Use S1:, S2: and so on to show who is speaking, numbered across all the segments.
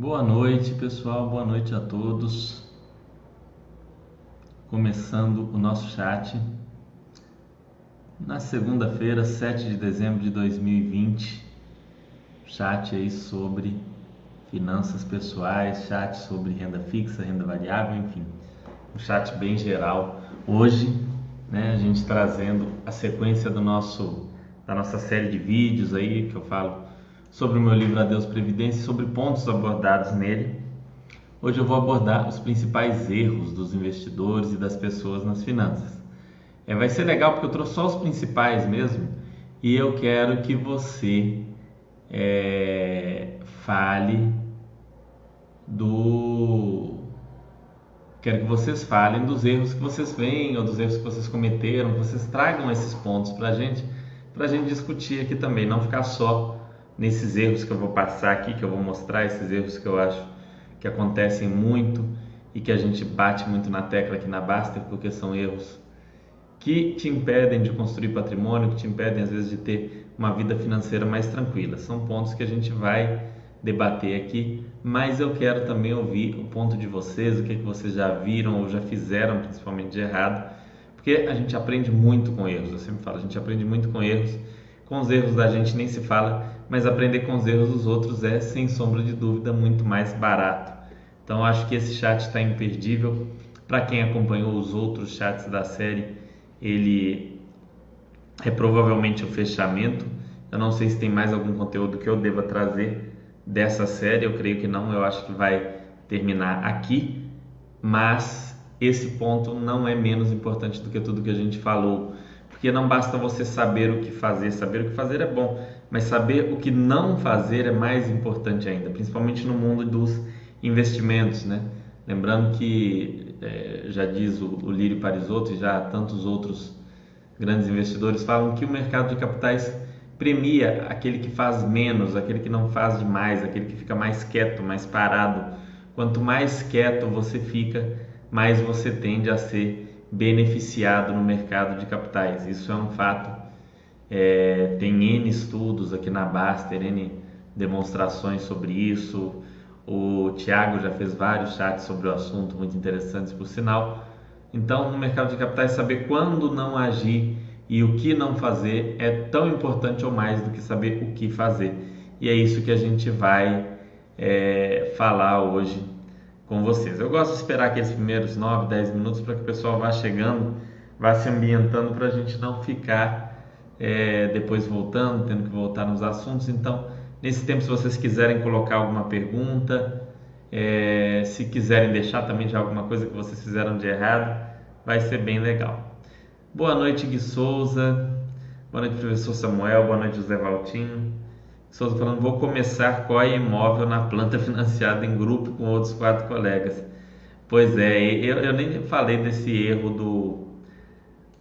S1: Boa noite, pessoal. Boa noite a todos. Começando o nosso chat na segunda-feira, 7 de dezembro de 2020. Chat aí sobre finanças pessoais, chat sobre renda fixa, renda variável, enfim. Um chat bem geral. Hoje, né, a gente trazendo a sequência do nosso da nossa série de vídeos aí que eu falo sobre o meu livro Adeus Previdência e sobre pontos abordados nele. Hoje eu vou abordar os principais erros dos investidores e das pessoas nas finanças. É, vai ser legal porque eu trouxe só os principais mesmo e eu quero que você é, fale do. Quero que vocês falem dos erros que vocês veem ou dos erros que vocês cometeram, vocês tragam esses pontos para a gente, para a gente discutir aqui também, não ficar só nesses erros que eu vou passar aqui, que eu vou mostrar, esses erros que eu acho que acontecem muito e que a gente bate muito na tecla aqui na Baster, porque são erros que te impedem de construir patrimônio, que te impedem às vezes de ter uma vida financeira mais tranquila. São pontos que a gente vai debater aqui, mas eu quero também ouvir o ponto de vocês, o que, que vocês já viram ou já fizeram, principalmente de errado, porque a gente aprende muito com erros. Eu sempre falo, a gente aprende muito com erros. Com os erros da gente nem se fala, mas aprender com os erros dos outros é, sem sombra de dúvida, muito mais barato. Então, acho que esse chat está imperdível. Para quem acompanhou os outros chats da série, ele é provavelmente o fechamento. Eu não sei se tem mais algum conteúdo que eu deva trazer dessa série, eu creio que não, eu acho que vai terminar aqui, mas esse ponto não é menos importante do que tudo que a gente falou, porque não basta você saber o que fazer, saber o que fazer é bom, mas saber o que não fazer é mais importante ainda, principalmente no mundo dos investimentos, né? Lembrando que é, já diz o, o Lírio Parisotto e já tantos outros grandes investidores falam que o mercado de capitais premia aquele que faz menos, aquele que não faz demais, aquele que fica mais quieto, mais parado. Quanto mais quieto você fica, mais você tende a ser beneficiado no mercado de capitais. Isso é um fato é, tem N estudos aqui na Baster, N demonstrações sobre isso. O Tiago já fez vários chats sobre o assunto, muito interessantes por sinal. Então, no mercado de capitais, saber quando não agir e o que não fazer é tão importante ou mais do que saber o que fazer. E é isso que a gente vai é, falar hoje com vocês. Eu gosto de esperar aqueles primeiros 9, 10 minutos para que o pessoal vá chegando, vá se ambientando para a gente não ficar é, depois voltando, tendo que voltar nos assuntos. Então, nesse tempo, se vocês quiserem colocar alguma pergunta, é, se quiserem deixar também de alguma coisa que vocês fizeram de errado, vai ser bem legal. Boa noite, Gui Souza. Boa noite, professor Samuel. Boa noite, José Valtinho. Souza falando, vou começar COI imóvel na planta financiada em grupo com outros quatro colegas. Pois é, eu, eu nem falei desse erro do,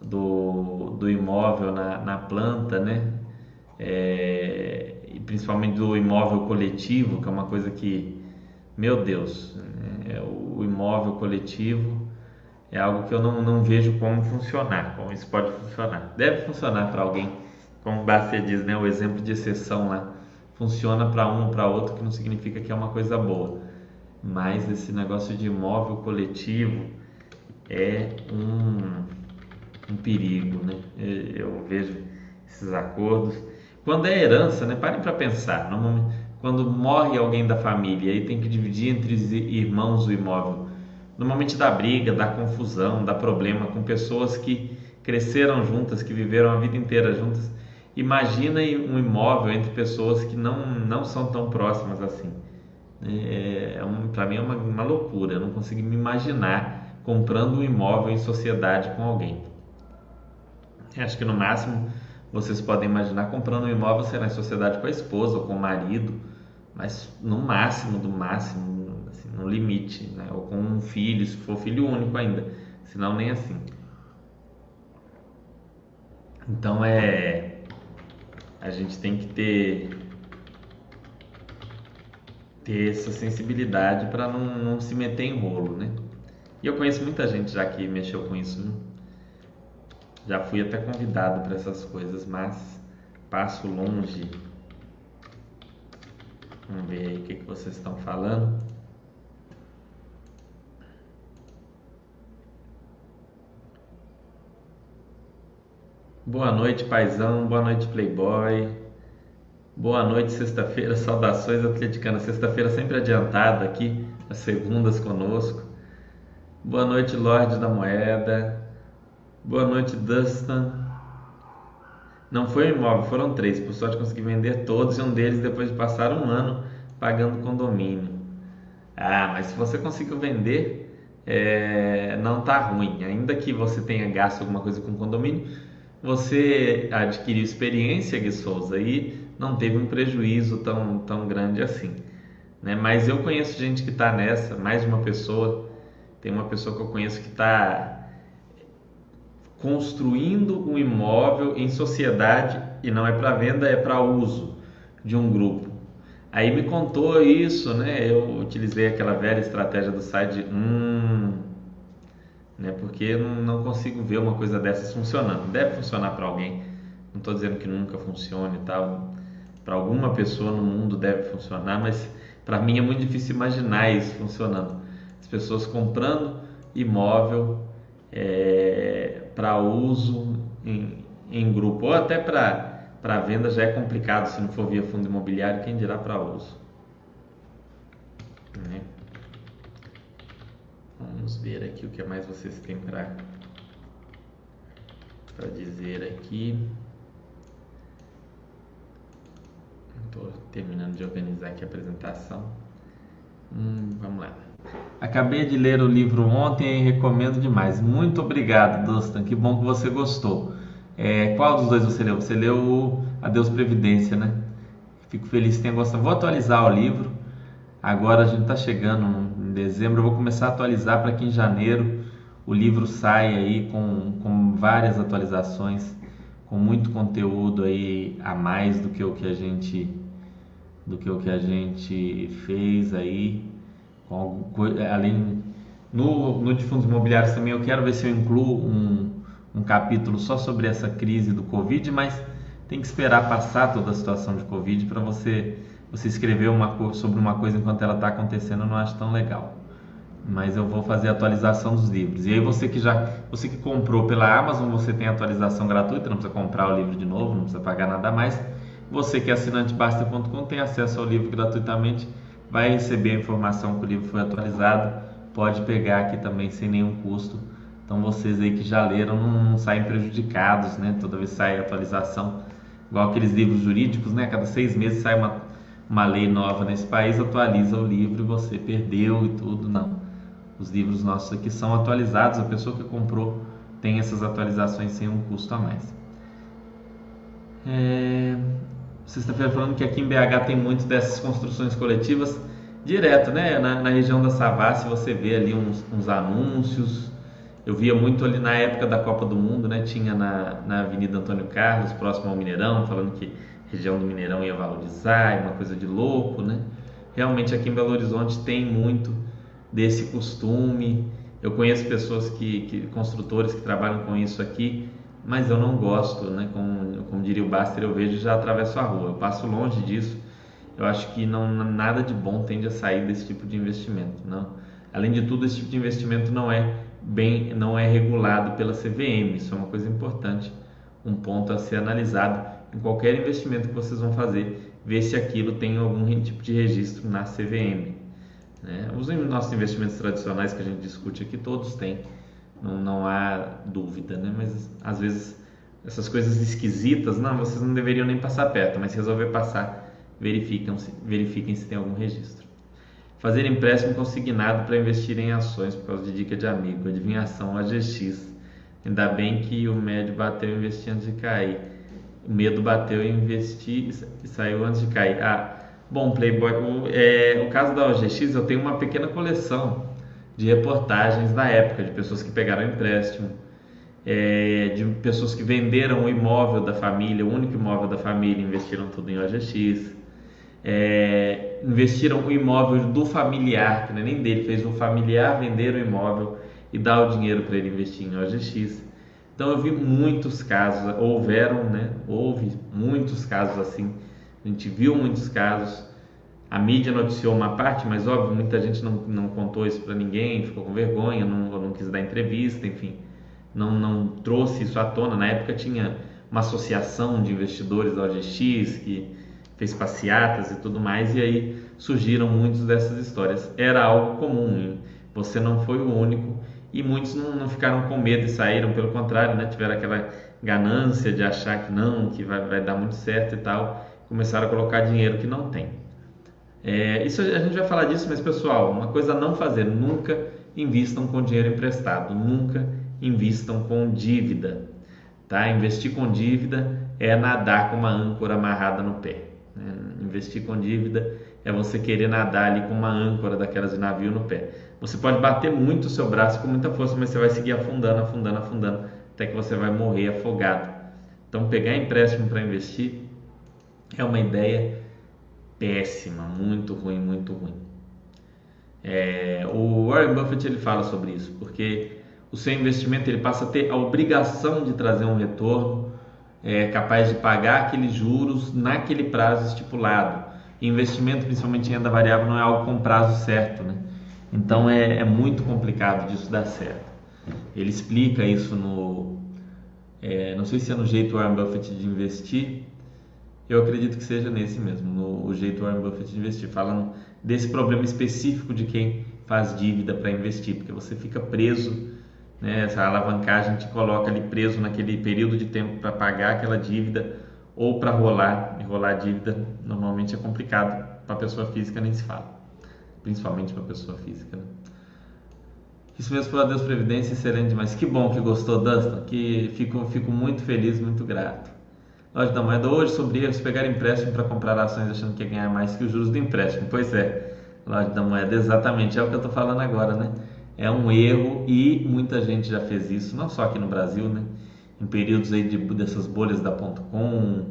S1: do, do imóvel na, na planta, né? É, e principalmente do imóvel coletivo, que é uma coisa que, meu Deus, né? o imóvel coletivo é algo que eu não, não vejo como funcionar, como isso pode funcionar. Deve funcionar para alguém, como o diz, né? o exemplo de exceção lá, funciona para um ou para outro, que não significa que é uma coisa boa. Mas esse negócio de imóvel coletivo é um um perigo, né? Eu vejo esses acordos. Quando é herança, né? Parem para pensar. Quando morre alguém da família e tem que dividir entre os irmãos o imóvel, normalmente dá briga, dá confusão, dá problema com pessoas que cresceram juntas, que viveram a vida inteira juntas. Imagina um imóvel entre pessoas que não, não são tão próximas assim. É, é para mim é uma, uma loucura. Eu não consigo me imaginar comprando um imóvel em sociedade com alguém. Acho que no máximo vocês podem imaginar comprando um imóvel será em sociedade com a esposa ou com o marido, mas no máximo, do máximo, assim, no limite, né? ou com um filho, se for filho único ainda, senão nem assim. Então é a gente tem que ter ter essa sensibilidade para não, não se meter em rolo, né? E eu conheço muita gente já que mexeu com isso. Né? Já fui até convidado para essas coisas, mas passo longe Vamos ver aí o que, que vocês estão falando. Boa noite, paizão. Boa noite, Playboy. Boa noite, sexta-feira. Saudações atleticanas. Sexta-feira sempre adiantada aqui, as segundas conosco. Boa noite, Lorde da Moeda. Boa noite, Dustin. Não foi um imóvel, foram três. Por sorte consegui vender todos e um deles depois de passar um ano pagando condomínio. Ah, mas se você conseguiu vender, é, não tá ruim. Ainda que você tenha gasto alguma coisa com condomínio, você adquiriu experiência, Gui Souza, e não teve um prejuízo tão, tão grande assim. Né? Mas eu conheço gente que está nessa, mais de uma pessoa. Tem uma pessoa que eu conheço que está construindo um imóvel em sociedade e não é para venda, é para uso de um grupo. Aí me contou isso, né? Eu utilizei aquela velha estratégia do site, hum, né? Porque não consigo ver uma coisa dessas funcionando. Deve funcionar para alguém. Não estou dizendo que nunca funcione tal. Para alguma pessoa no mundo deve funcionar, mas para mim é muito difícil imaginar isso funcionando. As pessoas comprando imóvel é, para uso em, em grupo ou até para venda já é complicado se não for via fundo imobiliário, quem dirá para uso. Né? Vamos ver aqui o que mais vocês têm para para dizer aqui. Estou terminando de organizar aqui a apresentação. Hum, vamos lá. Acabei de ler o livro ontem e recomendo demais. Muito obrigado, Dustin. Que bom que você gostou. É, qual dos dois você leu? Você leu o Adeus Previdência, né? Fico feliz que tenha gostado. Vou atualizar o livro. Agora a gente está chegando em dezembro. Eu vou começar a atualizar para que em janeiro o livro saia aí com, com várias atualizações, com muito conteúdo aí a mais do que o que a gente do que o que a gente fez aí além no, no de fundos imobiliários também eu quero ver se eu incluo um, um capítulo só sobre essa crise do Covid, mas tem que esperar passar toda a situação de Covid para você você escrever uma, sobre uma coisa enquanto ela está acontecendo, eu não acho tão legal. Mas eu vou fazer a atualização dos livros. E aí você que já, você que comprou pela Amazon, você tem atualização gratuita, não precisa comprar o livro de novo, não precisa pagar nada mais. Você que é assinante Basta.com tem acesso ao livro gratuitamente vai receber a informação que o livro foi atualizado, pode pegar aqui também sem nenhum custo. Então vocês aí que já leram não, não saem prejudicados, né? Toda vez sai atualização, igual aqueles livros jurídicos, né? Cada seis meses sai uma, uma lei nova nesse país, atualiza o livro e você perdeu e tudo. Não. Os livros nossos aqui são atualizados, a pessoa que comprou tem essas atualizações sem um custo a mais. É sexta-feira falando que aqui em BH tem muito dessas construções coletivas direto, né? Na, na região da Savassi você vê ali uns, uns, anúncios. Eu via muito ali na época da Copa do Mundo, né? Tinha na, na Avenida Antônio Carlos, próximo ao Mineirão, falando que a região do Mineirão ia valorizar, uma coisa de louco, né? Realmente aqui em Belo Horizonte tem muito desse costume. Eu conheço pessoas que, que construtores que trabalham com isso aqui mas eu não gosto, né? Como, como diria o Baster, eu vejo e já atravesso a rua. Eu passo longe disso. Eu acho que não nada de bom tende a sair desse tipo de investimento, não. Além de tudo, esse tipo de investimento não é bem, não é regulado pela CVM. Isso é uma coisa importante, um ponto a ser analisado em qualquer investimento que vocês vão fazer, ver se aquilo tem algum tipo de registro na CVM. Né? Os nossos investimentos tradicionais que a gente discute aqui, todos têm não, não há dúvida, né? Mas às vezes essas coisas esquisitas, não, vocês não deveriam nem passar perto, mas se resolver passar, -se, verifiquem se tem algum registro. Fazer empréstimo consignado para investir em ações por causa de dica de amigo, adivinhação AGX. Ainda bem que o médio bateu investir antes de cair. O medo bateu investir e saiu antes de cair. Ah, bom, Playboy, o, é, o caso da OGX, eu tenho uma pequena coleção de reportagens da época, de pessoas que pegaram empréstimo, é, de pessoas que venderam o imóvel da família, o único imóvel da família, investiram tudo em OGX, é, investiram o imóvel do familiar, que não é nem dele, fez o familiar vender o imóvel e dar o dinheiro para ele investir em OGX. Então eu vi muitos casos, houveram, né? Houve muitos casos assim. A gente viu muitos casos a mídia noticiou uma parte, mas óbvio, muita gente não, não contou isso para ninguém, ficou com vergonha, não, não quis dar entrevista, enfim, não, não trouxe isso à tona. Na época tinha uma associação de investidores da OGX que fez passeatas e tudo mais, e aí surgiram muitas dessas histórias. Era algo comum, você não foi o único, e muitos não, não ficaram com medo e saíram, pelo contrário, né? tiveram aquela ganância de achar que não, que vai, vai dar muito certo e tal, começaram a colocar dinheiro que não tem. É, isso a gente vai falar disso, mas pessoal, uma coisa a não fazer: nunca invistam com dinheiro emprestado, nunca invistam com dívida. Tá? Investir com dívida é nadar com uma âncora amarrada no pé. Né? Investir com dívida é você querer nadar ali com uma âncora daquelas de navio no pé. Você pode bater muito o seu braço com muita força, mas você vai seguir afundando, afundando, afundando, até que você vai morrer afogado. Então, pegar empréstimo para investir é uma ideia péssima, muito ruim, muito ruim. É, o Warren Buffett ele fala sobre isso, porque o seu investimento ele passa a ter a obrigação de trazer um retorno é, capaz de pagar aqueles juros naquele prazo estipulado. investimento, principalmente em renda variável, não é algo com prazo certo, né? Então é, é muito complicado disso dar certo. Ele explica isso no, é, não sei se é no jeito Warren Buffett de investir, eu acredito que seja nesse mesmo, no o jeito Warren Buffett de investir, falando desse problema específico de quem faz dívida para investir, porque você fica preso, né, essa alavancagem te coloca ali preso naquele período de tempo para pagar aquela dívida ou para rolar, e rolar a dívida normalmente é complicado, para pessoa física nem se fala, principalmente para pessoa física. Né? Isso mesmo por Deus Previdência, excelente demais. Que bom que gostou, Dustin, que fico, fico muito feliz, muito grato. Loja da Moeda hoje sobre erros pegar empréstimo para comprar ações achando que ia ganhar mais que os juros do empréstimo. Pois é, Loja da Moeda, exatamente, é o que eu estou falando agora, né? É um erro e muita gente já fez isso, não só aqui no Brasil, né? Em períodos aí de, dessas bolhas da ponto .com,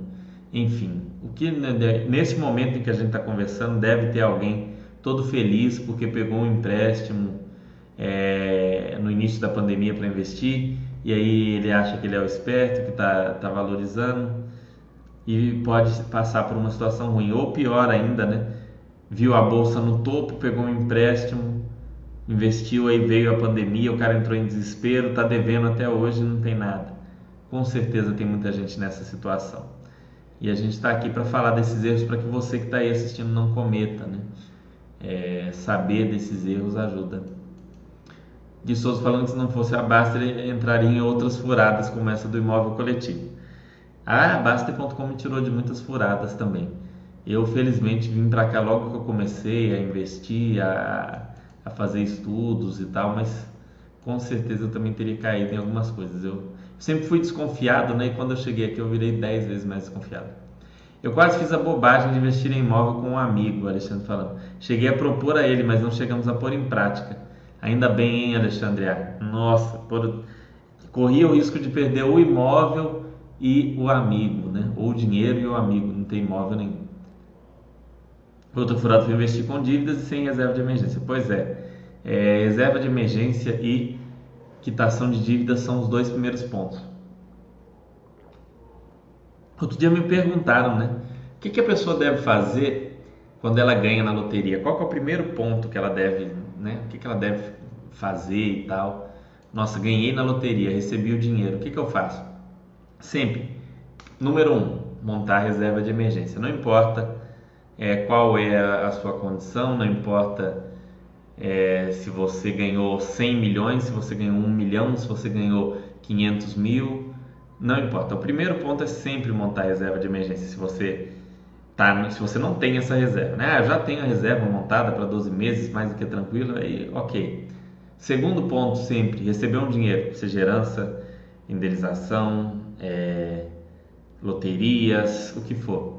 S1: enfim. O que né, nesse momento em que a gente está conversando deve ter alguém todo feliz porque pegou um empréstimo é, no início da pandemia para investir e aí ele acha que ele é o esperto, que está tá valorizando e pode passar por uma situação ruim. Ou pior ainda, né? Viu a bolsa no topo, pegou um empréstimo, investiu, aí veio a pandemia, o cara entrou em desespero, está devendo até hoje não tem nada. Com certeza tem muita gente nessa situação. E a gente está aqui para falar desses erros para que você que está aí assistindo não cometa, né? É, saber desses erros ajuda. De Souza falando que se não fosse a Basta, ele entraria em outras furadas como essa do imóvel coletivo. A Baster.com me tirou de muitas furadas também. Eu, felizmente, vim para cá logo que eu comecei a investir, a, a fazer estudos e tal, mas com certeza eu também teria caído em algumas coisas. Eu sempre fui desconfiado, né? E quando eu cheguei aqui eu virei 10 vezes mais desconfiado. Eu quase fiz a bobagem de investir em imóvel com um amigo, Alexandre falando. Cheguei a propor a ele, mas não chegamos a pôr em prática. Ainda bem, hein, Alexandre? Nossa, por... corria o risco de perder o imóvel e o amigo, né? Ou o dinheiro e o amigo, não tem imóvel nenhum. Outro furado foi investir com dívidas e sem reserva de emergência. Pois é, é reserva de emergência e quitação de dívidas são os dois primeiros pontos. Outro dia me perguntaram, né? O que, que a pessoa deve fazer quando ela ganha na loteria? Qual é o primeiro ponto que ela deve, né? O que, que ela deve fazer e tal? Nossa, ganhei na loteria, recebi o dinheiro, o que, que eu faço? Sempre, número um, montar reserva de emergência. Não importa é, qual é a, sua condição, não importa é, se você ganhou 100 milhões, se você ganhou 1 milhão, se você ganhou 500 mil, não importa. O primeiro ponto é sempre montar reserva de emergência. Se você tá, se você não tem essa reserva, né? Ah, já tenho a reserva montada para 12 meses, mais do que tranquilo, aí ok. Segundo ponto, sempre receber um dinheiro, seja herança, indenização, é, loterias, o que for.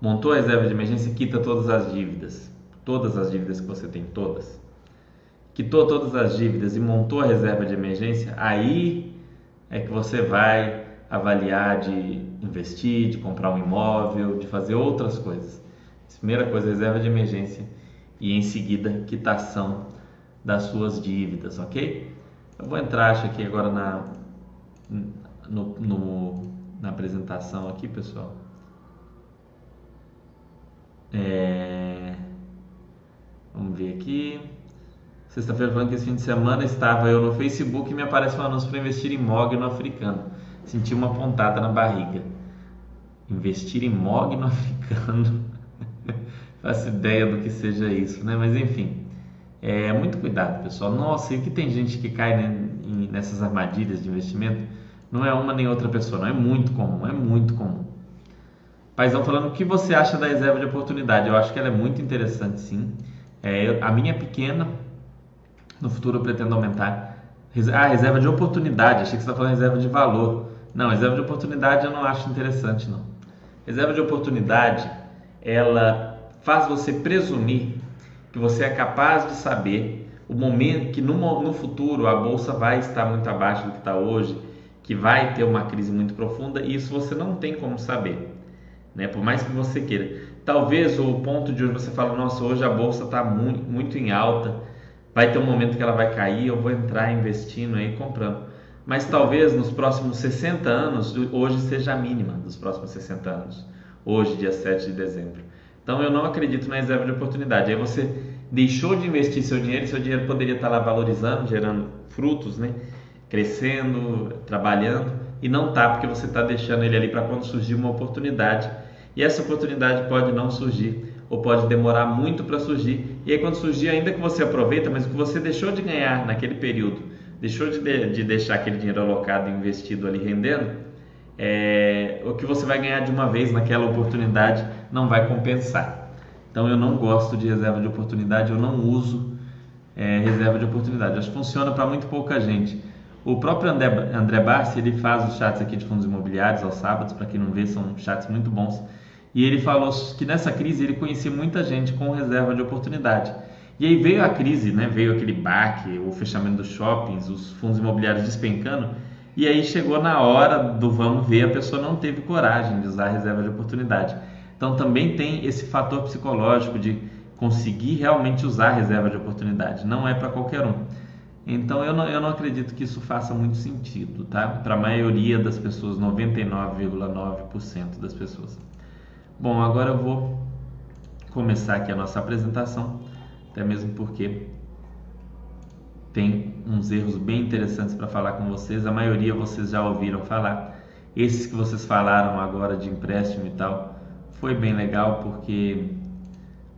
S1: Montou a reserva de emergência, quita todas as dívidas, todas as dívidas que você tem, todas. Quitou todas as dívidas e montou a reserva de emergência, aí é que você vai avaliar de investir, de comprar um imóvel, de fazer outras coisas. Primeira coisa, reserva de emergência e em seguida quitação das suas dívidas, ok? Eu vou entrar acho aqui agora na no, no, na apresentação aqui, pessoal. É... Vamos ver aqui. Sexta-feira falando que esse fim de semana estava eu no Facebook e me aparece um anúncio para investir em mogno africano. Senti uma pontada na barriga. Investir em mogno africano. Faço ideia do que seja isso, né? Mas enfim. É muito cuidado, pessoal. Nossa, e que tem gente que cai né, nessas armadilhas de investimento? Não é uma nem outra pessoa, não é muito comum, é muito comum. Paizão falando o que você acha da reserva de oportunidade? Eu acho que ela é muito interessante, sim. É, a minha é pequena, no futuro eu pretendo aumentar. Ah, reserva de oportunidade, achei que você está falando reserva de valor. Não, reserva de oportunidade eu não acho interessante, não. Reserva de oportunidade, ela faz você presumir que você é capaz de saber o momento que no, no futuro a bolsa vai estar muito abaixo do que está hoje, que vai ter uma crise muito profunda, e isso você não tem como saber, né? Por mais que você queira. Talvez o ponto de hoje você fala, nossa, hoje a bolsa está muito, muito em alta, vai ter um momento que ela vai cair, eu vou entrar investindo aí comprando. Mas talvez nos próximos 60 anos, hoje seja a mínima dos próximos 60 anos, hoje, dia 7 de dezembro. Então eu não acredito na reserva de oportunidade. Aí você deixou de investir seu dinheiro seu dinheiro poderia estar lá valorizando, gerando frutos, né? Crescendo, trabalhando e não está porque você está deixando ele ali para quando surgir uma oportunidade. E essa oportunidade pode não surgir ou pode demorar muito para surgir. E aí quando surgir, ainda que você aproveita, mas o que você deixou de ganhar naquele período, deixou de, de deixar aquele dinheiro alocado, investido ali rendendo, é, o que você vai ganhar de uma vez naquela oportunidade não vai compensar. Então eu não gosto de reserva de oportunidade, eu não uso é, reserva de oportunidade. Acho que funciona para muito pouca gente. O próprio André, André Barsi, ele faz os chats aqui de fundos imobiliários aos sábados, para quem não vê, são chats muito bons. E ele falou que nessa crise ele conhecia muita gente com reserva de oportunidade. E aí veio a crise, né? veio aquele baque, o fechamento dos shoppings, os fundos imobiliários despencando, e aí chegou na hora do vamos ver, a pessoa não teve coragem de usar a reserva de oportunidade. Então também tem esse fator psicológico de conseguir realmente usar a reserva de oportunidade. Não é para qualquer um. Então eu não, eu não acredito que isso faça muito sentido, tá? Para a maioria das pessoas, 99,9% das pessoas. Bom, agora eu vou começar aqui a nossa apresentação, até mesmo porque tem uns erros bem interessantes para falar com vocês. A maioria vocês já ouviram falar. Esses que vocês falaram agora de empréstimo e tal, foi bem legal porque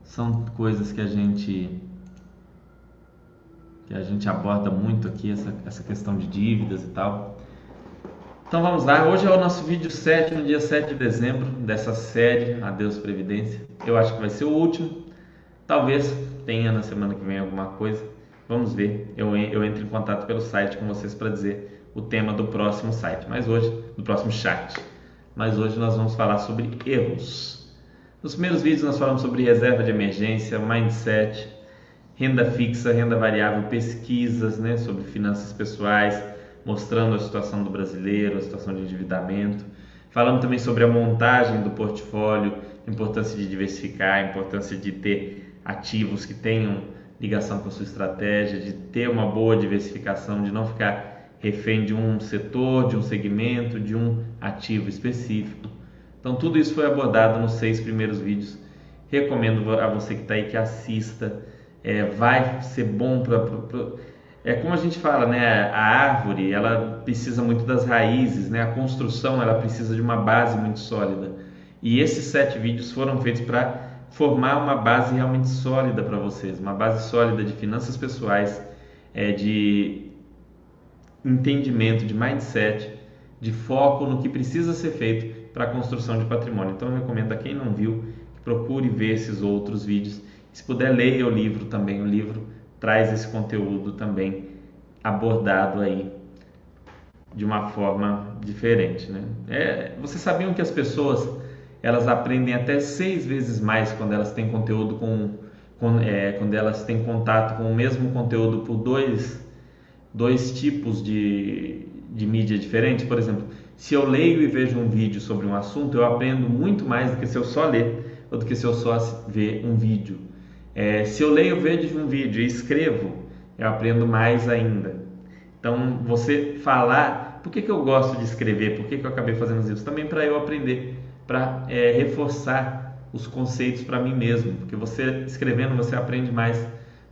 S1: são coisas que a gente que a gente aborda muito aqui essa, essa questão de dívidas e tal. Então vamos lá, hoje é o nosso vídeo 7, no dia 7 de dezembro, dessa série Adeus Previdência. Eu acho que vai ser o último, talvez tenha na semana que vem alguma coisa. Vamos ver. Eu, eu entro em contato pelo site com vocês para dizer o tema do próximo site, mas hoje, do próximo chat. Mas hoje nós vamos falar sobre erros. Nos primeiros vídeos nós falamos sobre reserva de emergência, mindset, renda fixa, renda variável, pesquisas né, sobre finanças pessoais, mostrando a situação do brasileiro, a situação de endividamento. Falamos também sobre a montagem do portfólio, a importância de diversificar, a importância de ter ativos que tenham ligação com a sua estratégia, de ter uma boa diversificação, de não ficar refém de um setor, de um segmento, de um ativo específico. Então, tudo isso foi abordado nos seis primeiros vídeos. Recomendo a você que está aí que assista. É, vai ser bom para. É como a gente fala, né? A árvore ela precisa muito das raízes, né? A construção ela precisa de uma base muito sólida. E esses sete vídeos foram feitos para formar uma base realmente sólida para vocês, uma base sólida de finanças pessoais, é, de entendimento, de mindset, de foco no que precisa ser feito para a construção de patrimônio. Então eu recomendo a quem não viu que procure ver esses outros vídeos. Se puder leia o livro também, o livro traz esse conteúdo também abordado aí de uma forma diferente, né? É, vocês sabiam que as pessoas elas aprendem até seis vezes mais quando elas têm conteúdo com, com é, quando elas têm contato com o mesmo conteúdo por dois, dois tipos de, de mídia diferentes. Por exemplo, se eu leio e vejo um vídeo sobre um assunto, eu aprendo muito mais do que se eu só ler ou do que se eu só ver um vídeo. É, se eu leio, vejo um vídeo e escrevo, eu aprendo mais ainda. Então, você falar, por que, que eu gosto de escrever? Por que, que eu acabei fazendo isso? Também para eu aprender para é, reforçar os conceitos para mim mesmo, porque você escrevendo você aprende mais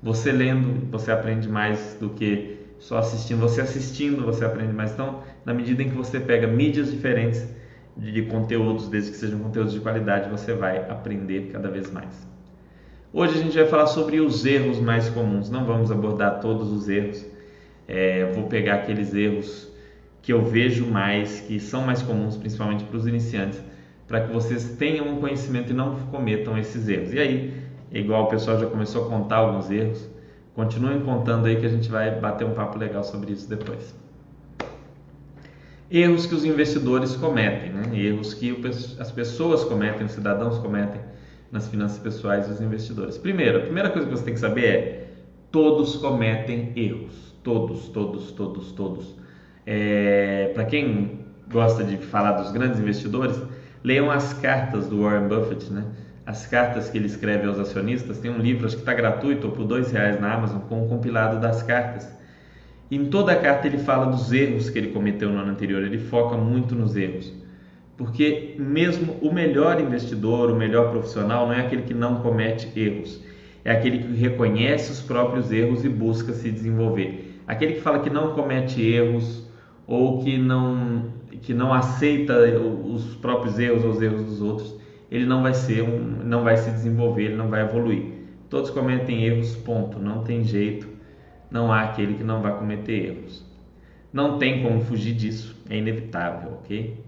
S1: Você lendo, você aprende mais do que só assistindo. Você assistindo, você aprende mais. Então, na medida em que você pega mídias diferentes de conteúdos, desde que sejam conteúdos de qualidade, você vai aprender cada vez mais. Hoje a gente vai falar sobre os erros mais comuns. Não vamos abordar todos os erros. É, vou pegar aqueles erros que eu vejo mais, que são mais comuns, principalmente para os iniciantes, para que vocês tenham um conhecimento e não cometam esses erros. E aí, igual o pessoal já começou a contar alguns erros, continuem contando aí que a gente vai bater um papo legal sobre isso depois. Erros que os investidores cometem, né? erros que as pessoas cometem, os cidadãos cometem nas finanças pessoais dos investidores. Primeiro, a primeira coisa que você tem que saber é: todos cometem erros. Todos, todos, todos, todos. É, Para quem gosta de falar dos grandes investidores, leiam as cartas do Warren Buffett, né? As cartas que ele escreve aos acionistas. Tem um livro, acho que está gratuito, ou por dois reais na Amazon, com um compilado das cartas. Em toda a carta ele fala dos erros que ele cometeu no ano anterior. Ele foca muito nos erros. Porque mesmo o melhor investidor, o melhor profissional, não é aquele que não comete erros. É aquele que reconhece os próprios erros e busca se desenvolver. Aquele que fala que não comete erros, ou que não que não aceita os próprios erros ou os erros dos outros, ele não vai ser um, não vai se desenvolver, ele não vai evoluir. Todos cometem erros, ponto. Não tem jeito. Não há aquele que não vai cometer erros. Não tem como fugir disso, é inevitável, ok?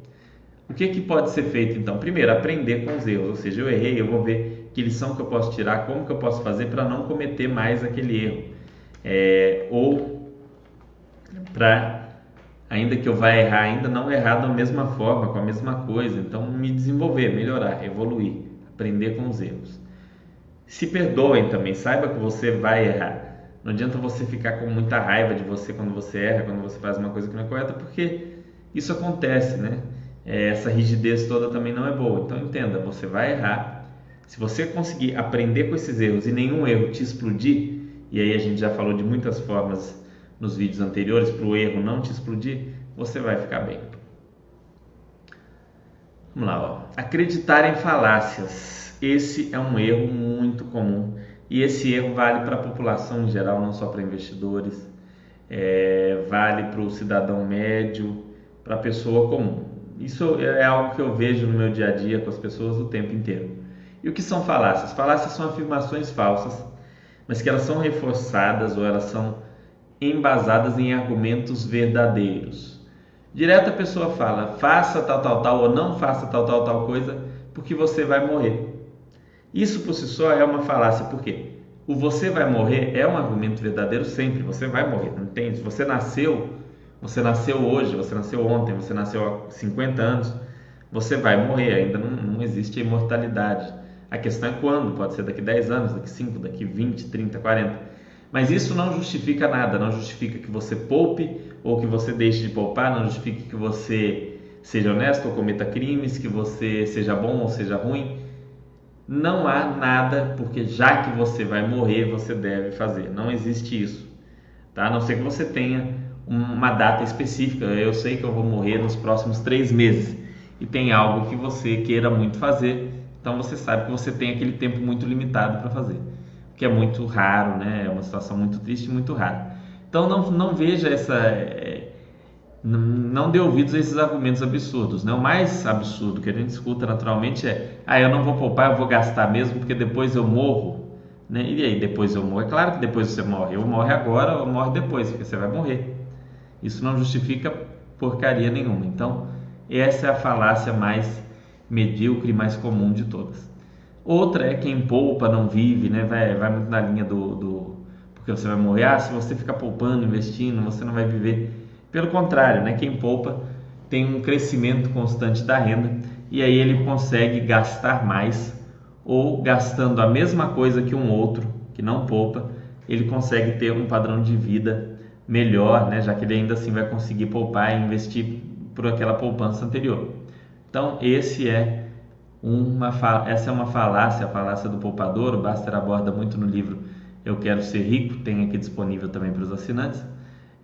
S1: O que, que pode ser feito então? Primeiro, aprender com os erros, ou seja, eu errei, eu vou ver que lição que eu posso tirar, como que eu posso fazer para não cometer mais aquele erro, é, ou para ainda que eu vá errar, ainda não errar da mesma forma, com a mesma coisa. Então, me desenvolver, melhorar, evoluir, aprender com os erros. Se perdoem também, saiba que você vai errar. Não adianta você ficar com muita raiva de você quando você erra, quando você faz uma coisa que não é correta, porque isso acontece, né? É, essa rigidez toda também não é boa. Então, entenda, você vai errar. Se você conseguir aprender com esses erros e nenhum erro te explodir, e aí a gente já falou de muitas formas nos vídeos anteriores para o erro não te explodir, você vai ficar bem. Vamos lá, ó. acreditar em falácias. Esse é um erro muito comum e esse erro vale para a população em geral, não só para investidores, é, vale para o cidadão médio, para a pessoa comum. Isso é algo que eu vejo no meu dia a dia com as pessoas o tempo inteiro. E o que são falácias? Falácias são afirmações falsas, mas que elas são reforçadas ou elas são embasadas em argumentos verdadeiros. Direto a pessoa fala, faça tal, tal, tal ou não faça tal, tal, tal coisa, porque você vai morrer. Isso por si só é uma falácia, por quê? O você vai morrer é um argumento verdadeiro sempre, você vai morrer, não tem? Se você nasceu, você nasceu hoje, você nasceu ontem, você nasceu há 50 anos, você vai morrer, ainda não, não existe imortalidade. A questão é quando, pode ser daqui 10 anos, daqui 5, daqui 20, 30, 40. Mas isso não justifica nada, não justifica que você poupe ou que você deixe de poupar, não justifica que você seja honesto ou cometa crimes, que você seja bom ou seja ruim. Não há nada, porque já que você vai morrer, você deve fazer. Não existe isso. Tá? A não ser que você tenha uma data específica. Eu sei que eu vou morrer nos próximos três meses e tem algo que você queira muito fazer, então você sabe que você tem aquele tempo muito limitado para fazer que é muito raro, né? É uma situação muito triste muito rara. Então não, não veja essa. É, não, não dê ouvidos a esses argumentos absurdos. Né? O mais absurdo que a gente escuta naturalmente é: ah, eu não vou poupar, eu vou gastar mesmo, porque depois eu morro. Né? E aí, depois eu morro? É claro que depois você morre. Ou morre agora ou morre depois, porque você vai morrer. Isso não justifica porcaria nenhuma. Então, essa é a falácia mais medíocre mais comum de todas. Outra é quem poupa, não vive, né? Vai, vai muito na linha do, do. Porque você vai morrer. Ah, se você ficar poupando, investindo, você não vai viver. Pelo contrário, né? Quem poupa tem um crescimento constante da renda e aí ele consegue gastar mais ou gastando a mesma coisa que um outro que não poupa, ele consegue ter um padrão de vida melhor, né? Já que ele ainda assim vai conseguir poupar e investir por aquela poupança anterior. Então, esse é uma essa é uma falácia, a falácia do poupador, o Baster aborda muito no livro Eu Quero Ser Rico, tem aqui disponível também para os assinantes,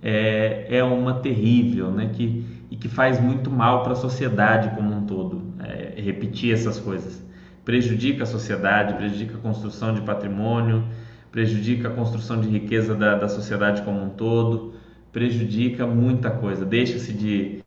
S1: é, é uma terrível, né, que, e que faz muito mal para a sociedade como um todo, é, repetir essas coisas. Prejudica a sociedade, prejudica a construção de patrimônio, prejudica a construção de riqueza da, da sociedade como um todo, prejudica muita coisa. Deixa-se de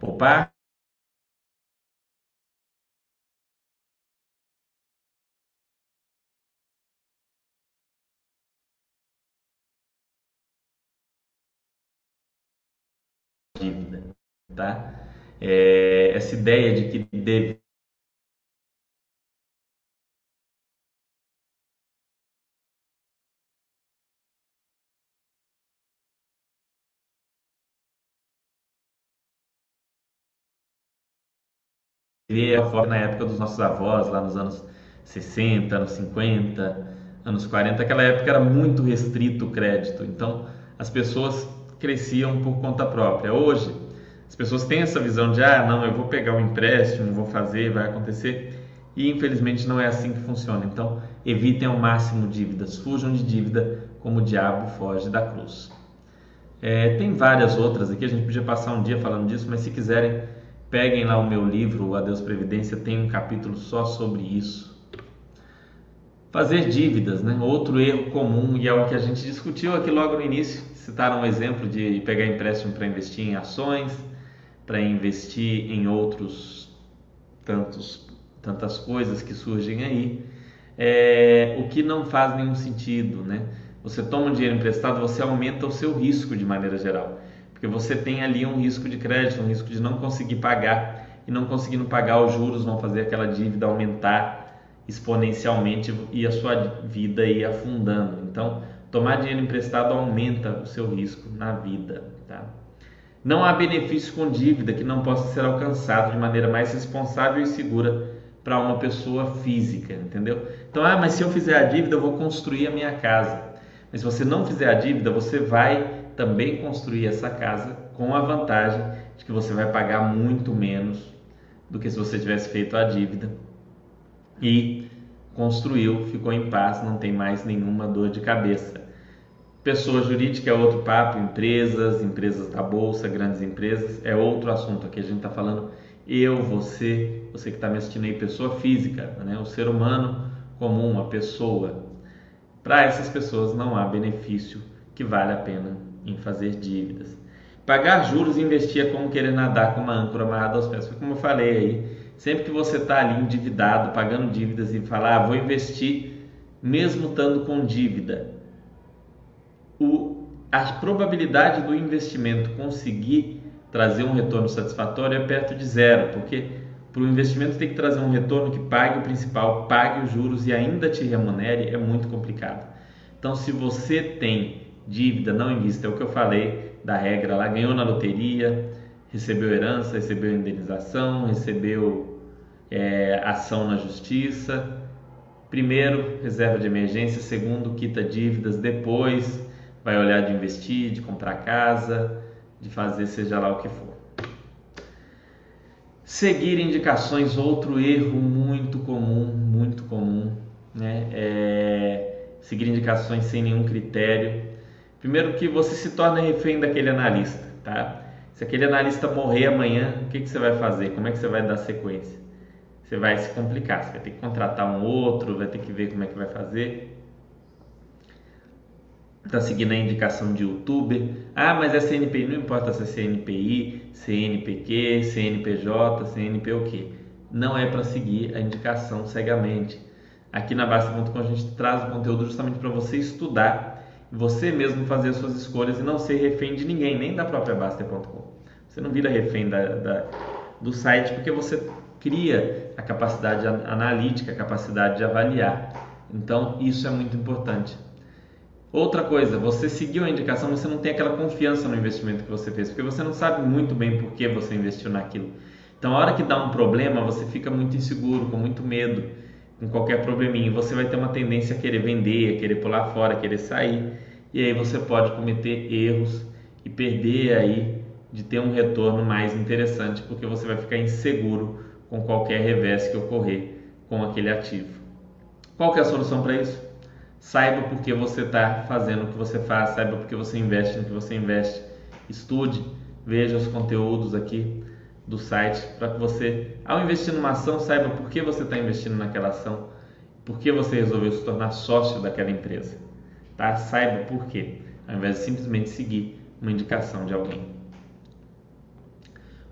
S1: poupar dívida, tá? É, essa ideia de que deve foi na época dos nossos avós, lá nos anos 60, anos 50, anos 40, aquela época era muito restrito o crédito, então as pessoas cresciam por conta própria. Hoje, as pessoas têm essa visão de, ah, não, eu vou pegar um empréstimo, vou fazer, vai acontecer, e infelizmente não é assim que funciona. Então, evitem ao máximo dívidas, fujam de dívida como o diabo foge da cruz. É, tem várias outras aqui, a gente podia passar um dia falando disso, mas se quiserem Peguem lá o meu livro, Adeus Previdência, tem um capítulo só sobre isso. Fazer dívidas, né? Outro erro comum e é o que a gente discutiu aqui logo no início. Citaram um exemplo de pegar empréstimo para investir em ações, para investir em outros tantos tantas coisas que surgem aí. É, o que não faz nenhum sentido, né? Você toma um dinheiro emprestado, você aumenta o seu risco de maneira geral porque você tem ali um risco de crédito, um risco de não conseguir pagar e não conseguindo pagar os juros vão fazer aquela dívida aumentar exponencialmente e a sua vida ir afundando. Então, tomar dinheiro emprestado aumenta o seu risco na vida, tá? Não há benefício com dívida que não possa ser alcançado de maneira mais responsável e segura para uma pessoa física, entendeu? Então, ah, mas se eu fizer a dívida, eu vou construir a minha casa. Mas se você não fizer a dívida, você vai também construir essa casa com a vantagem de que você vai pagar muito menos do que se você tivesse feito a dívida e construiu, ficou em paz, não tem mais nenhuma dor de cabeça. Pessoa jurídica é outro papo, empresas, empresas da bolsa, grandes empresas, é outro assunto. Aqui a gente está falando eu, você, você que está me assistindo aí, pessoa física, né? o ser humano comum, a pessoa. Para essas pessoas não há benefício que vale a pena em fazer dívidas. Pagar juros e investir é como querer nadar com uma âncora amarrada aos pés. Como eu falei aí, sempre que você está ali endividado, pagando dívidas e falar, ah, vou investir, mesmo estando com dívida, o, a probabilidade do investimento conseguir trazer um retorno satisfatório é perto de zero, porque para o investimento ter que trazer um retorno que pague o principal, pague os juros e ainda te remunere é muito complicado. Então, se você tem dívida, não invista. É o que eu falei da regra lá. Ganhou na loteria, recebeu herança, recebeu indenização, recebeu é, ação na justiça. Primeiro, reserva de emergência. Segundo, quita dívidas. Depois, vai olhar de investir, de comprar casa, de fazer seja lá o que for. Seguir indicações, outro erro muito comum, muito comum, né? É seguir indicações sem nenhum critério. Primeiro que você se torna refém daquele analista, tá? Se aquele analista morrer amanhã, o que, que você vai fazer? Como é que você vai dar sequência? Você vai se complicar, você vai ter que contratar um outro, vai ter que ver como é que vai fazer. Está seguindo a indicação de youtuber. Ah, mas é CNPI, não importa se é CNPI, CNPq, CNPJ, CNP o quê? Não é para seguir a indicação cegamente. Aqui na Basta.com a gente traz o conteúdo justamente para você estudar você mesmo fazer as suas escolhas e não ser refém de ninguém, nem da própria Baster.com. Você não vira refém da, da, do site porque você cria a capacidade analítica, a capacidade de avaliar. Então, isso é muito importante. Outra coisa, você seguiu a indicação, você não tem aquela confiança no investimento que você fez, porque você não sabe muito bem por que você investiu naquilo. Então, a hora que dá um problema, você fica muito inseguro, com muito medo com qualquer probleminha. Você vai ter uma tendência a querer vender, a querer pular fora, a querer sair. E aí você pode cometer erros e perder aí de ter um retorno mais interessante, porque você vai ficar inseguro com qualquer revés que ocorrer com aquele ativo. Qual que é a solução para isso? Saiba por que você está fazendo o que você faz, saiba por que você investe no que você investe. Estude, veja os conteúdos aqui do site para que você, ao investir numa ação, saiba por que você está investindo naquela ação, por que você resolveu se tornar sócio daquela empresa. Tá? Saiba por quê, ao invés de simplesmente seguir uma indicação de alguém.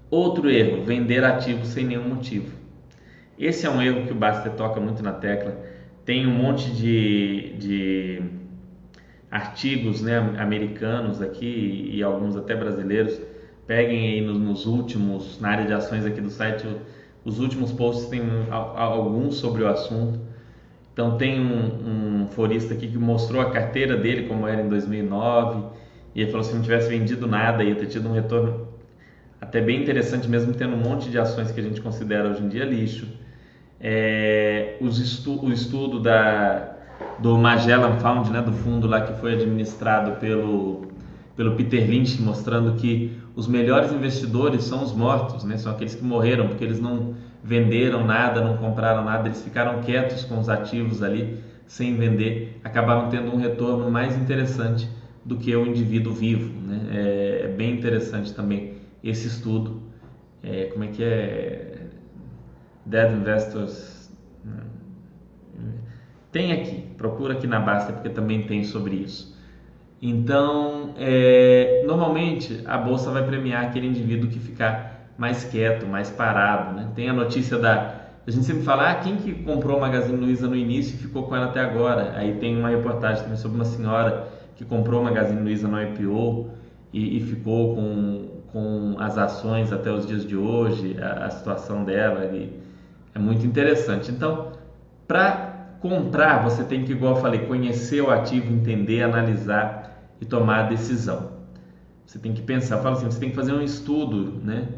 S1: Outro erro, vender ativos sem nenhum motivo. Esse é um erro que o Baster toca muito na tecla. Tem um monte de, de artigos né, americanos aqui e alguns até brasileiros peguem aí nos, nos, últimos, na área de ações aqui do site, os últimos posts tem alguns sobre o assunto. Então tem um, um aqui que mostrou a carteira dele como era em 2009 e ele falou se não tivesse vendido nada ia ter tido um retorno até bem interessante mesmo tendo um monte de ações que a gente considera hoje em dia lixo. É, estu, o estudo da, do Magellan Fund, né, do fundo lá que foi administrado pelo, pelo Peter Lynch, mostrando que os melhores investidores são os mortos, né? são aqueles que morreram porque eles não venderam nada, não compraram nada, eles ficaram quietos com os ativos ali sem vender, acabaram tendo um retorno mais interessante do que o indivíduo vivo. Né? É, é bem interessante também esse estudo. É, como é que é? Dead Investors. Né? Tem aqui, procura aqui na Basta porque também tem sobre isso. Então, é, normalmente a bolsa vai premiar aquele indivíduo que ficar mais quieto, mais parado. Né? Tem a notícia da. A gente sempre fala, ah, quem que comprou a Magazine Luiza no início e ficou com ela até agora? Aí tem uma reportagem também sobre uma senhora que comprou a Magazine Luiza no IPO e, e ficou com, com as ações até os dias de hoje, a, a situação dela e é muito interessante. Então, para comprar, você tem que, igual eu falei, conhecer o ativo, entender, analisar e tomar a decisão. Você tem que pensar, fala assim, você tem que fazer um estudo, né?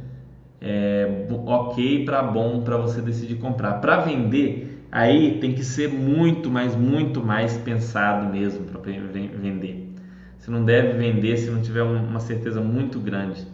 S1: É, ok para bom para você decidir comprar. Para vender, aí tem que ser muito, mais, muito mais pensado mesmo para vender. Você não deve vender se não tiver uma certeza muito grande.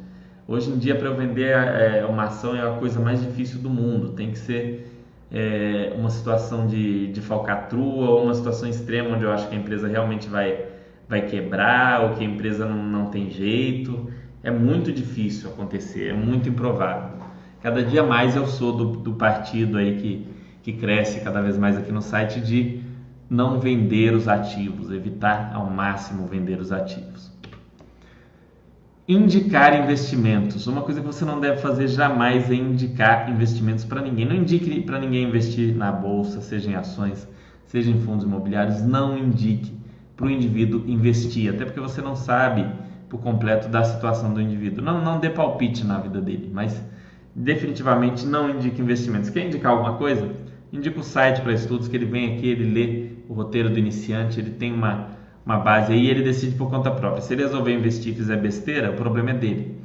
S1: Hoje em dia, para eu vender é, uma ação é a coisa mais difícil do mundo. Tem que ser é, uma situação de, de falcatrua ou uma situação extrema onde eu acho que a empresa realmente vai vai quebrar ou que a empresa não, não tem jeito. É muito difícil acontecer, é muito improvável. Cada dia mais eu sou do, do partido aí que, que cresce cada vez mais aqui no site de não vender os ativos, evitar ao máximo vender os ativos. Indicar investimentos. Uma coisa que você não deve fazer jamais é indicar investimentos para ninguém. Não indique para ninguém investir na bolsa, seja em ações, seja em fundos imobiliários. Não indique para o indivíduo investir, até porque você não sabe por completo da situação do indivíduo. Não, não dê palpite na vida dele, mas definitivamente não indique investimentos. Quer indicar alguma coisa? Indica o site para estudos, que ele vem aqui, ele lê o roteiro do iniciante, ele tem uma, uma base aí ele decide por conta própria. Se ele resolver investir e fizer besteira, o problema é dele.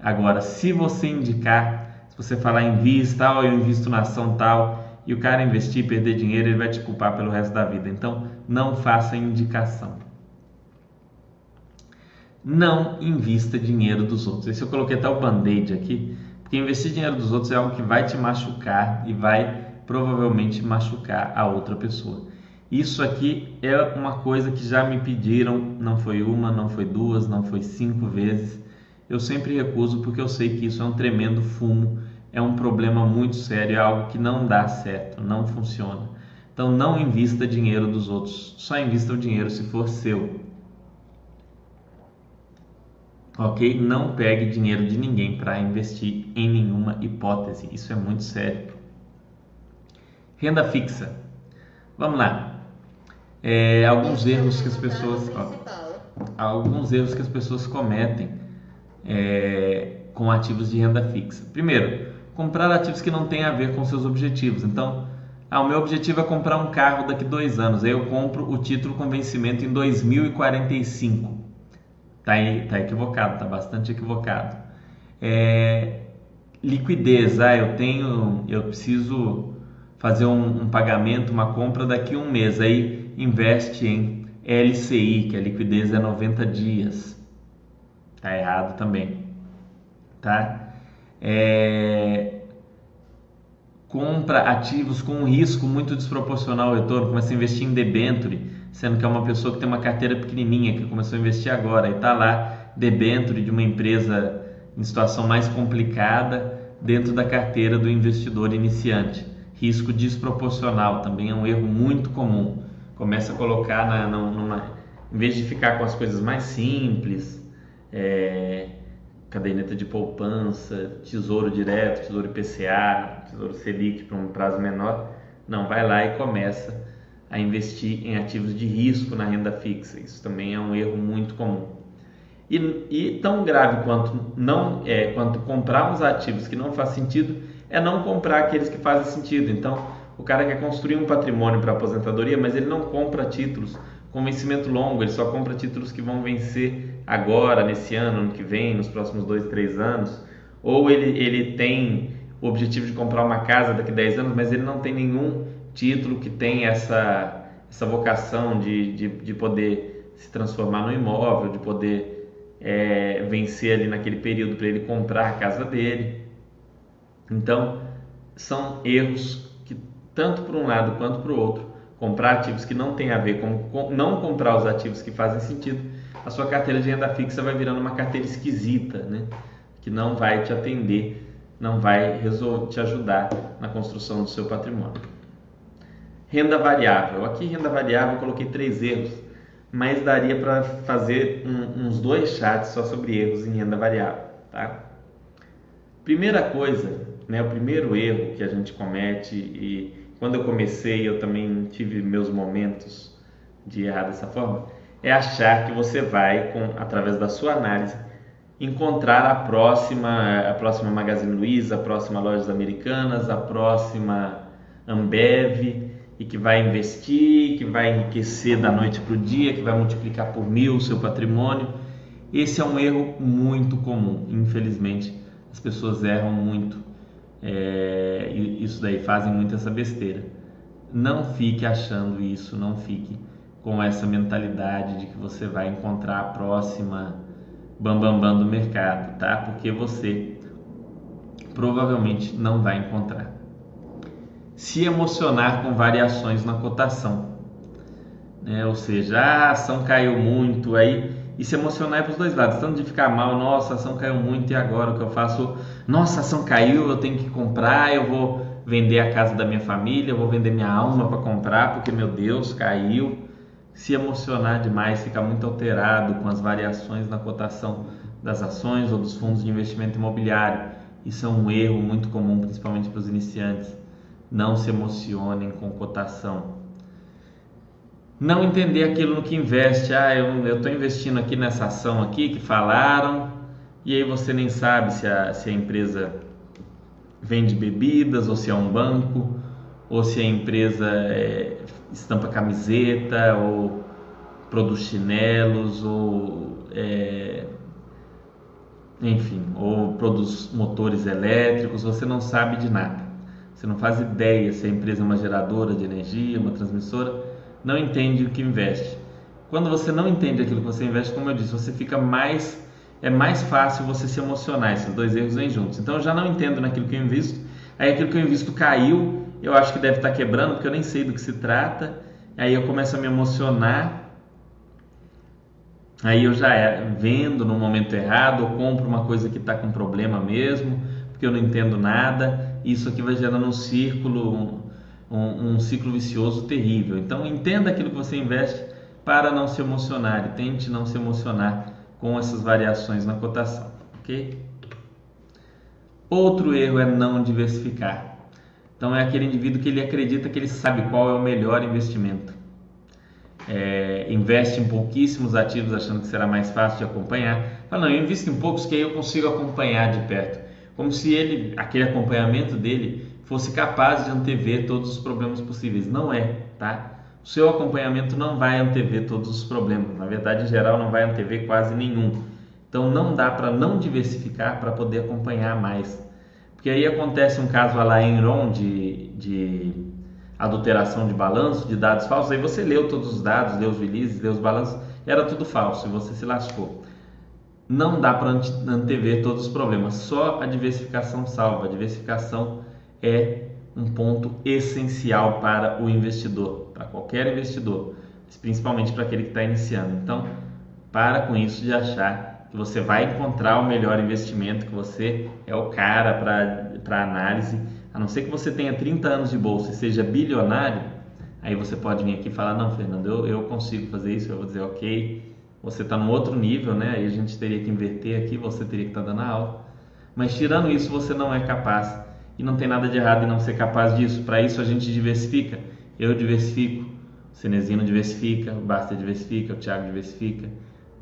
S1: Agora, se você indicar, se você falar invista, tal, eu invisto na ação tal, e o cara investir e perder dinheiro, ele vai te culpar pelo resto da vida. Então, não faça indicação. Não invista dinheiro dos outros. Esse eu coloquei até o band-aid aqui, porque investir dinheiro dos outros é algo que vai te machucar e vai provavelmente machucar a outra pessoa. Isso aqui é uma coisa que já me pediram, não foi uma, não foi duas, não foi cinco vezes. Eu sempre recuso porque eu sei que isso é um tremendo fumo é um problema muito sério, é algo que não dá certo, não funciona. Então não invista dinheiro dos outros, só invista o dinheiro se for seu. Ok? Não pegue dinheiro de ninguém para investir em nenhuma hipótese, isso é muito sério. Renda fixa. Vamos lá. É, alguns erros que as pessoas, ó, alguns erros que as pessoas cometem é, com ativos de renda fixa. Primeiro, comprar ativos que não têm a ver com seus objetivos. Então, ah, o meu objetivo é comprar um carro daqui dois anos. Aí eu compro o título com vencimento em 2045. Tá, tá equivocado, tá bastante equivocado. É, liquidez, ah, eu tenho, eu preciso fazer um, um pagamento, uma compra daqui um mês. Aí investe em LCI, que a liquidez é 90 dias. Tá errado também, tá? É... Compra ativos com um risco muito desproporcional ao retorno, começa a investir em debenture, sendo que é uma pessoa que tem uma carteira pequenininha, que começou a investir agora e está lá debenture de uma empresa em situação mais complicada dentro da carteira do investidor iniciante. Risco desproporcional também é um erro muito comum. Começa a colocar na, numa, em vez de ficar com as coisas mais simples, é, caderneta de poupança, tesouro direto, tesouro IPCA, tesouro Selic para um prazo menor, não vai lá e começa a investir em ativos de risco na renda fixa. Isso também é um erro muito comum. E, e tão grave quanto não é quanto comprar os ativos que não faz sentido é não comprar aqueles que fazem sentido. Então, o cara quer construir um patrimônio para aposentadoria, mas ele não compra títulos com vencimento longo, ele só compra títulos que vão vencer agora, nesse ano, ano que vem, nos próximos dois, três anos. Ou ele, ele tem o objetivo de comprar uma casa daqui a 10 anos, mas ele não tem nenhum título que tem essa, essa vocação de, de, de poder se transformar no imóvel, de poder é, vencer ali naquele período para ele comprar a casa dele. Então, são erros tanto para um lado quanto para o outro, comprar ativos que não tem a ver com, não comprar os ativos que fazem sentido, a sua carteira de renda fixa vai virando uma carteira esquisita, né? que não vai te atender, não vai resolver, te ajudar na construção do seu patrimônio. Renda variável. Aqui, renda variável, eu coloquei três erros mas daria para fazer um, uns dois chats só sobre erros em renda variável, tá? Primeira coisa, né, o primeiro erro que a gente comete e quando eu comecei eu também tive meus momentos de errar dessa forma, é achar que você vai com através da sua análise encontrar a próxima a próxima Magazine Luiza, a próxima Lojas Americanas, a próxima Ambev e que vai investir, que vai enriquecer da noite para o dia, que vai multiplicar por mil o seu patrimônio. Esse é um erro muito comum, infelizmente as pessoas erram muito, é, isso daí fazem muito essa besteira. Não fique achando isso, não fique com essa mentalidade de que você vai encontrar a próxima bambambam bam, bam do mercado, tá? Porque você provavelmente não vai encontrar se emocionar com variações na cotação. Né? Ou seja, a ação caiu muito, aí e se emocionar é para os dois lados, tanto de ficar mal, nossa, a ação caiu muito e agora o que eu faço? Nossa, a ação caiu, eu tenho que comprar, eu vou vender a casa da minha família, eu vou vender minha alma para comprar, porque meu Deus, caiu. Se emocionar demais, ficar muito alterado com as variações na cotação das ações ou dos fundos de investimento imobiliário. Isso é um erro muito comum, principalmente para os iniciantes não se emocionem com cotação. Não entender aquilo no que investe. Ah, eu estou investindo aqui nessa ação aqui que falaram, e aí você nem sabe se a, se a empresa vende bebidas, ou se é um banco, ou se a empresa é, estampa camiseta, ou produz chinelos, ou é, enfim, ou produz motores elétricos, você não sabe de nada. Você não faz ideia se a empresa é uma geradora de energia, uma transmissora, não entende o que investe. Quando você não entende aquilo que você investe, como eu disse, você fica mais é mais fácil você se emocionar. Esses dois erros vêm juntos. Então eu já não entendo naquilo que eu invisto. Aí aquilo que eu invisto caiu, eu acho que deve estar quebrando, porque eu nem sei do que se trata. Aí eu começo a me emocionar. Aí eu já é, vendo no momento errado, ou compro uma coisa que está com problema mesmo, porque eu não entendo nada isso aqui vai gerando um círculo, um, um ciclo vicioso terrível. Então entenda aquilo que você investe para não se emocionar e tente não se emocionar com essas variações na cotação, ok? Outro erro é não diversificar. Então é aquele indivíduo que ele acredita que ele sabe qual é o melhor investimento. É, investe em pouquíssimos ativos achando que será mais fácil de acompanhar. Fala, não, eu invisto em poucos que aí eu consigo acompanhar de perto como se ele, aquele acompanhamento dele, fosse capaz de antever todos os problemas possíveis. Não é, tá? O seu acompanhamento não vai antever todos os problemas. Na verdade, em geral, não vai antever quase nenhum. Então, não dá para não diversificar para poder acompanhar mais. Porque aí acontece um caso lá em Enron de, de adulteração de balanço, de dados falsos, aí você leu todos os dados, leu os releases, leu os balanços, era tudo falso e você se lascou. Não dá para antever todos os problemas, só a diversificação salva. A diversificação é um ponto essencial para o investidor, para qualquer investidor, principalmente para aquele que está iniciando. Então, para com isso de achar que você vai encontrar o melhor investimento, que você é o cara para análise, a não ser que você tenha 30 anos de bolsa e seja bilionário, aí você pode vir aqui e falar, não, Fernando, eu, eu consigo fazer isso, eu vou dizer, ok, você está num outro nível, né? Aí a gente teria que inverter aqui, você teria que estar tá dando aula. Mas tirando isso, você não é capaz e não tem nada de errado em não ser capaz disso. Para isso a gente diversifica. Eu diversifico, o Cenezino diversifica, o Basta diversifica, o Thiago diversifica.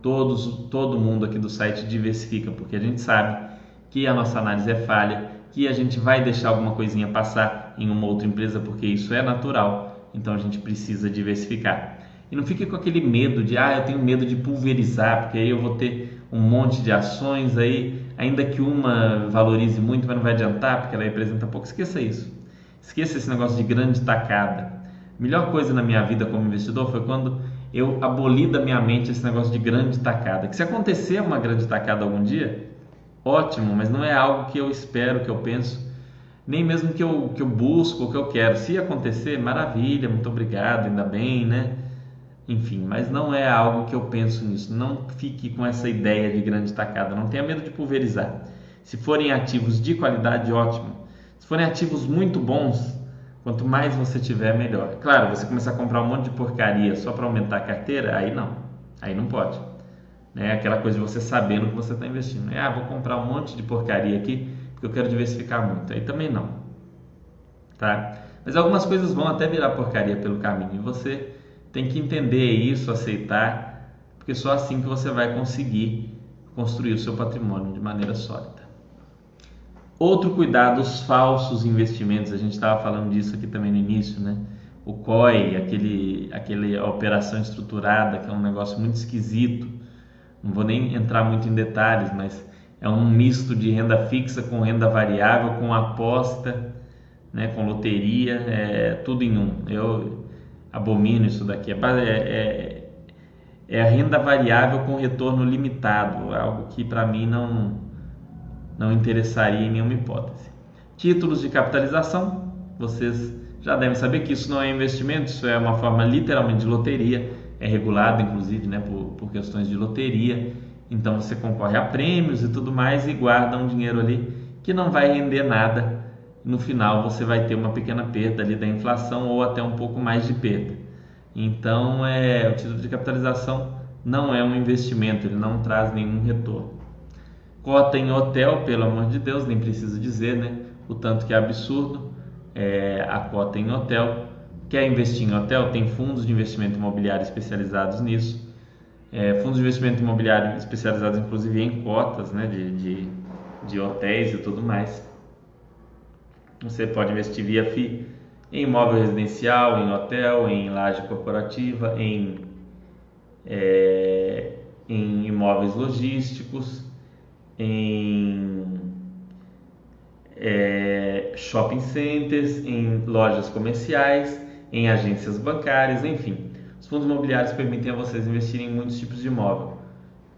S1: Todos, todo mundo aqui do site diversifica, porque a gente sabe que a nossa análise é falha, que a gente vai deixar alguma coisinha passar em uma outra empresa, porque isso é natural. Então a gente precisa diversificar. E não fique com aquele medo de, ah, eu tenho medo de pulverizar, porque aí eu vou ter um monte de ações aí ainda que uma valorize muito, mas não vai adiantar porque ela representa pouco. Esqueça isso. Esqueça esse negócio de grande tacada. Melhor coisa na minha vida como investidor foi quando eu aboli da minha mente esse negócio de grande tacada. Que se acontecer uma grande tacada algum dia, ótimo, mas não é algo que eu espero, que eu penso, nem mesmo que eu, que eu busco, que eu quero. Se acontecer, maravilha, muito obrigado, ainda bem, né? Enfim, mas não é algo que eu penso nisso. Não fique com essa ideia de grande tacada, não tenha medo de pulverizar. Se forem ativos de qualidade, ótimo. Se forem ativos muito bons, quanto mais você tiver, melhor. Claro, você começar a comprar um monte de porcaria só para aumentar a carteira, aí não, aí não pode. É aquela coisa de você saber no que você está investindo. Ah, vou comprar um monte de porcaria aqui porque eu quero diversificar muito. Aí também não, tá? Mas algumas coisas vão até virar porcaria pelo caminho e você tem que entender isso, aceitar, porque só assim que você vai conseguir construir o seu patrimônio de maneira sólida. Outro cuidado, os falsos investimentos, a gente estava falando disso aqui também no início, né? O COI, aquele, aquele operação estruturada, que é um negócio muito esquisito, não vou nem entrar muito em detalhes, mas é um misto de renda fixa com renda variável, com aposta, né, com loteria, é, tudo em um. Eu, abomino isso daqui. É, é, é, é, a renda variável com retorno limitado, algo que para mim não, não interessaria em nenhuma hipótese. Títulos de capitalização, vocês já devem saber que isso não é investimento, isso é uma forma literalmente de loteria, é regulado inclusive né, por, por questões de loteria. Então você concorre a prêmios e tudo mais e guarda um dinheiro ali que não vai render nada no final você vai ter uma pequena perda ali da inflação ou até um pouco mais de perda. Então, é, o título de capitalização não é um investimento, ele não traz nenhum retorno. Cota em hotel, pelo amor de Deus, nem preciso dizer, né? O tanto que é absurdo é, a cota em hotel. Quer investir em hotel? Tem fundos de investimento imobiliário especializados nisso. É, fundos de investimento imobiliário especializados, inclusive, em cotas né, de, de, de hotéis e tudo mais. Você pode investir via FI em imóvel residencial, em hotel, em laje corporativa, em, é, em imóveis logísticos, em é, shopping centers, em lojas comerciais, em agências bancárias, enfim. Os fundos imobiliários permitem a vocês investirem em muitos tipos de imóvel.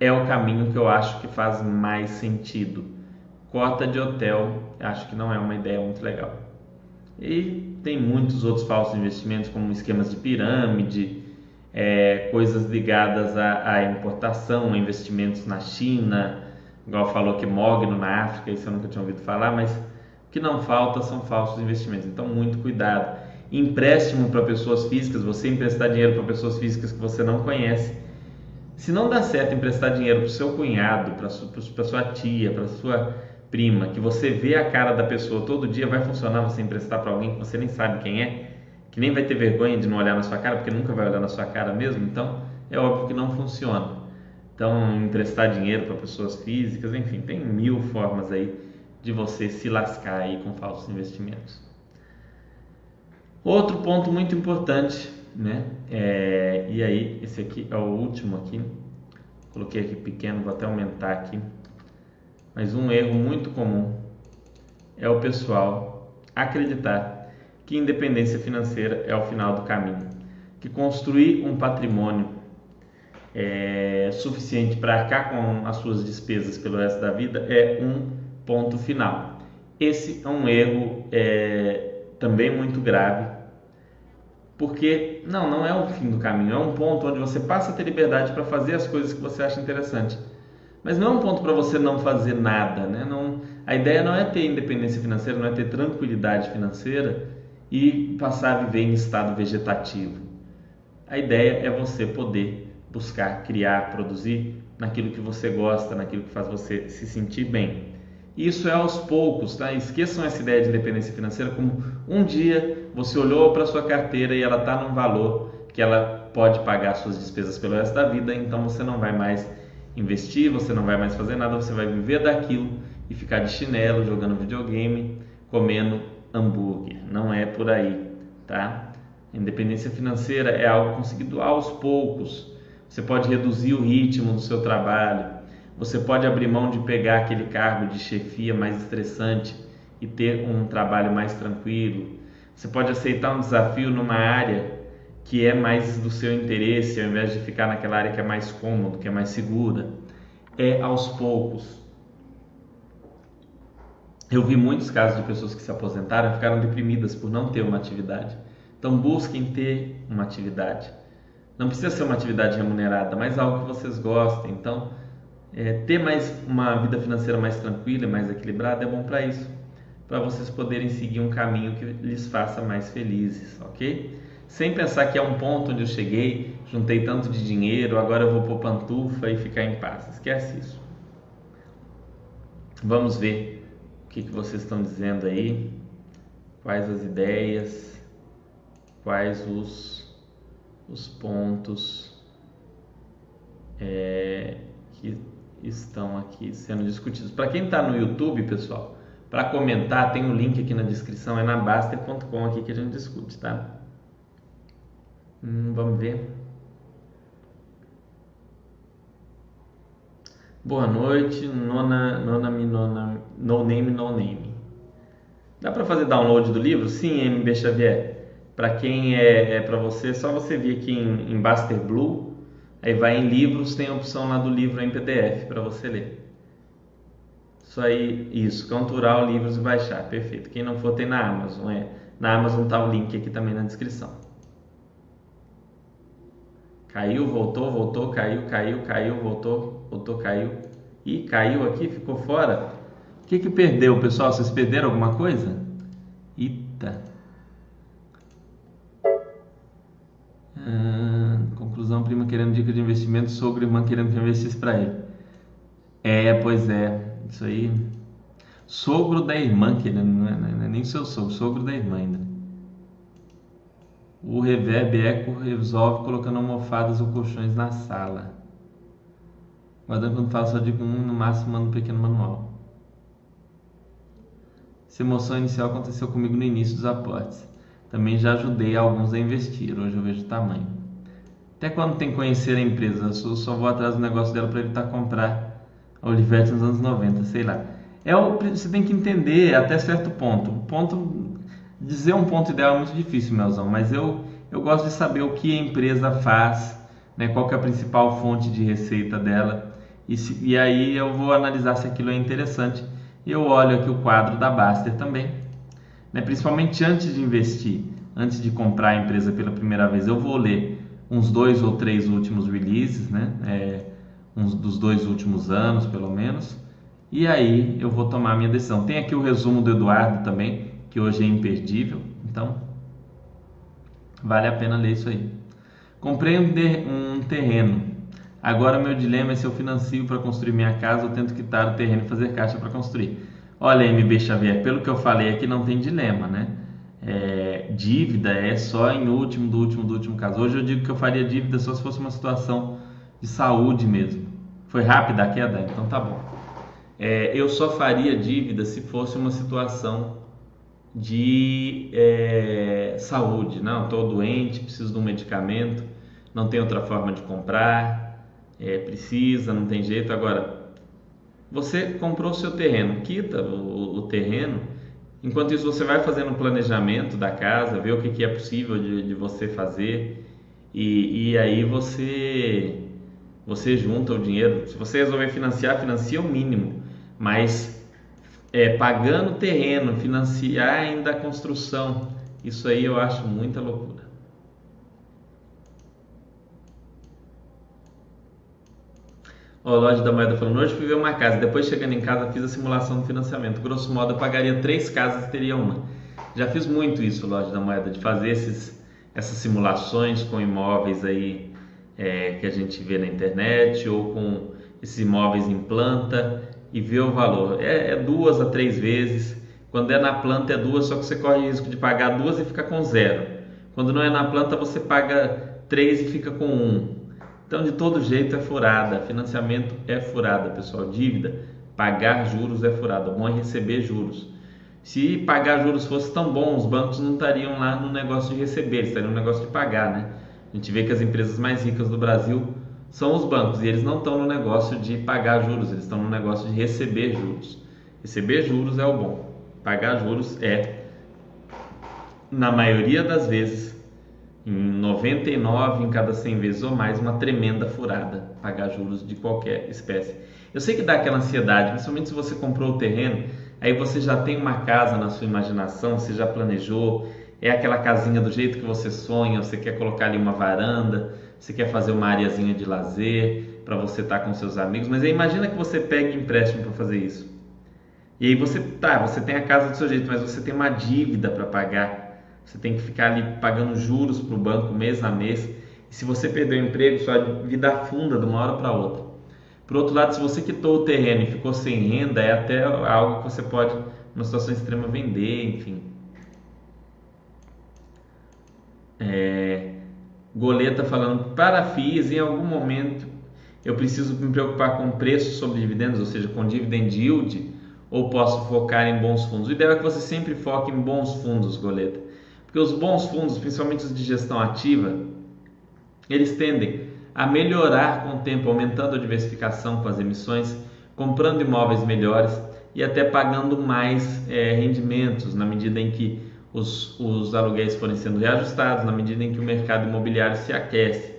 S1: É o caminho que eu acho que faz mais sentido Cota de hotel, acho que não é uma ideia muito legal. E tem muitos outros falsos investimentos, como esquemas de pirâmide, é, coisas ligadas à, à, importação, investimentos na China, igual falou que Mogno na África, isso eu nunca tinha ouvido falar, mas o que não falta são falsos investimentos. Então, muito cuidado. Empréstimo para pessoas físicas, você emprestar dinheiro para pessoas físicas que você não conhece. Se não dá certo emprestar dinheiro para o seu cunhado, para sua tia, para sua prima, que você vê a cara da pessoa todo dia, vai funcionar você emprestar para alguém que você nem sabe quem é, que nem vai ter vergonha de não olhar na sua cara, porque nunca vai olhar na sua cara mesmo, então é óbvio que não funciona. Então, emprestar dinheiro para pessoas físicas, enfim, tem mil formas aí de você se lascar aí com falsos investimentos. Outro ponto muito importante, né? É, e aí, esse aqui é o último aqui. Coloquei aqui pequeno, vou até aumentar aqui mas um erro muito comum é o pessoal acreditar que independência financeira é o final do caminho, que construir um patrimônio é, suficiente para arcar com as suas despesas pelo resto da vida é um ponto final. Esse é um erro é, também muito grave, porque não, não é o fim do caminho, é um ponto onde você passa a ter liberdade para fazer as coisas que você acha interessante. Mas não é um ponto para você não fazer nada, né? Não, a ideia não é ter independência financeira, não é ter tranquilidade financeira e passar a viver em estado vegetativo. A ideia é você poder buscar, criar, produzir naquilo que você gosta, naquilo que faz você se sentir bem. Isso é aos poucos, tá? Esqueçam essa ideia de independência financeira como um dia você olhou para sua carteira e ela está num valor que ela pode pagar suas despesas pelo resto da vida, então você não vai mais investir, você não vai mais fazer nada, você vai viver daquilo e ficar de chinelo, jogando videogame, comendo hambúrguer. Não é por aí, tá? Independência financeira é algo conseguido aos poucos. Você pode reduzir o ritmo do seu trabalho, você pode abrir mão de pegar aquele cargo de chefia mais estressante e ter um trabalho mais tranquilo. Você pode aceitar um desafio numa área que é mais do seu interesse, ao invés de ficar naquela área que é mais cômodo, que é mais segura. É aos poucos. Eu vi muitos casos de pessoas que se aposentaram e ficaram deprimidas por não ter uma atividade. Então busquem ter uma atividade. Não precisa ser uma atividade remunerada, mas algo que vocês gostem. Então, é, ter mais uma vida financeira mais tranquila, mais equilibrada é bom para isso, para vocês poderem seguir um caminho que lhes faça mais felizes, ok? Sem pensar que é um ponto onde eu cheguei, juntei tanto de dinheiro, agora eu vou pôr pantufa e ficar em paz. Esquece isso. Vamos ver o que, que vocês estão dizendo aí, quais as ideias, quais os, os pontos é, que estão aqui sendo discutidos. Para quem está no YouTube, pessoal, para comentar, tem o um link aqui na descrição, é na Baster.com aqui que a gente discute, tá? Hum, vamos ver. Boa noite, nona, nona, nona, no name, no name. Dá para fazer download do livro? Sim, MB Xavier. Para quem é, é para você, só você vir aqui em, em Baster Blue Aí vai em livros, tem a opção lá do livro em PDF para você ler. Isso aí, isso, Cantural Livros e baixar, perfeito. Quem não for tem na Amazon, é. Na Amazon tá o link aqui também na descrição. Caiu, voltou, voltou, caiu, caiu, caiu, voltou, voltou, caiu. E caiu aqui, ficou fora. O que que perdeu, pessoal? Vocês perderam alguma coisa? Eita. Ah, conclusão, prima querendo dica de investimento, sogro irmã querendo que investisse para ele. É, pois é, isso aí. Sogro da irmã querendo, não é, não é nem seu sogro, sogro da irmã ainda. O reverb eco resolve colocando almofadas ou colchões na sala. Guardando quando fala só digo um, no máximo manda um pequeno manual. Essa emoção inicial aconteceu comigo no início dos aportes. Também já ajudei alguns a investir, hoje eu vejo o tamanho. Até quando tem que conhecer a empresa, eu só, vou atrás do negócio dela para evitar comprar a Olivetti nos anos 90, sei lá. É o, você tem que entender até certo ponto. O ponto dizer um ponto ideal é muito difícil, Melzão, mas eu, eu gosto de saber o que a empresa faz, né, qual é a principal fonte de receita dela, e, se, e aí eu vou analisar se aquilo é interessante. Eu olho aqui o quadro da Baster também, né? principalmente antes de investir, antes de comprar a empresa pela primeira vez, eu vou ler uns dois ou três últimos releases, né? É, uns dos dois últimos anos, pelo menos, e aí eu vou tomar a minha decisão. Tem aqui o resumo do Eduardo também, que hoje é imperdível, então vale a pena ler isso aí. Comprei um, terreno. Agora meu dilema é se eu financio para construir minha casa ou tento quitar o terreno e fazer caixa para construir. Olha, MB Xavier, pelo que eu falei aqui, não tem dilema, né? É, dívida é só em último, do último, do último caso. Hoje eu digo que eu faria dívida só se fosse uma situação de saúde mesmo. Foi rápida a queda? Então tá bom. É, eu só faria dívida se fosse uma situação de é, saúde. Não, estou doente, preciso de um medicamento, não tem outra forma de comprar, é, precisa, não tem jeito. Agora, você comprou o seu terreno, quita o, o terreno Enquanto isso, você vai fazendo o planejamento da casa, ver o que, que é possível de, de você fazer e, e aí você você junta o dinheiro. Se você resolver financiar, financia o mínimo, mas é, pagando terreno, financiar ainda a construção, isso aí eu acho muita loucura. Ó, loja da moeda falando, hoje fui ver uma casa, depois chegando em casa fiz a simulação do financiamento. Grosso modo, eu pagaria três casas e teria uma. Já fiz muito isso, loja da moeda, de fazer esses, essas simulações com imóveis aí é, que a gente vê na internet ou com esses imóveis em planta e ver o valor. É, é, duas a três vezes. Quando é na planta é duas, só que você corre o risco de pagar duas e fica com zero. Quando não é na planta você paga três e fica com um. Então, de todo jeito, é furada. Financiamento é furada, pessoal. Dívida, pagar juros é furada. Bom é receber juros. Se pagar juros fosse tão bom, os bancos não estariam lá no negócio de receber, estariam no negócio de pagar, né? A gente vê que as empresas mais ricas do Brasil são os bancos e eles não estão no negócio de pagar juros, eles estão no negócio de receber juros. Receber juros é o bom, pagar juros é, na maioria das vezes, em 99 em cada 100 vezes ou mais, uma tremenda furada pagar juros de qualquer espécie. Eu sei que dá aquela ansiedade, principalmente se você comprou o terreno, aí você já tem uma casa na sua imaginação, você já planejou, é aquela casinha do jeito que você sonha, você quer colocar ali uma varanda, você quer fazer uma areazinha de lazer para você estar tá com seus amigos, mas aí imagina que você pegue empréstimo para fazer isso. E aí você tá, você tem a casa do seu jeito, mas você tem uma dívida para pagar você tem que ficar ali pagando juros para o banco mês a mês. E se você perder o emprego, sua vida afunda de uma hora para outra. Por outro lado, se você quitou o terreno e ficou sem renda, é até algo que você pode, numa situação extrema, vender, enfim. É, Goleta falando, para FIIs, em algum momento eu preciso me preocupar com preço sobre dividendos, ou seja, com dividend yield, ou posso focar em bons fundos? O ideal é que você sempre foque em bons fundos, Goleta. Porque os bons fundos, principalmente os de gestão ativa, eles tendem a melhorar com o tempo, aumentando a diversificação com as emissões, comprando imóveis melhores e até pagando mais é, rendimentos na medida em que os, os aluguéis forem sendo reajustados, na medida em que o mercado imobiliário se aquece.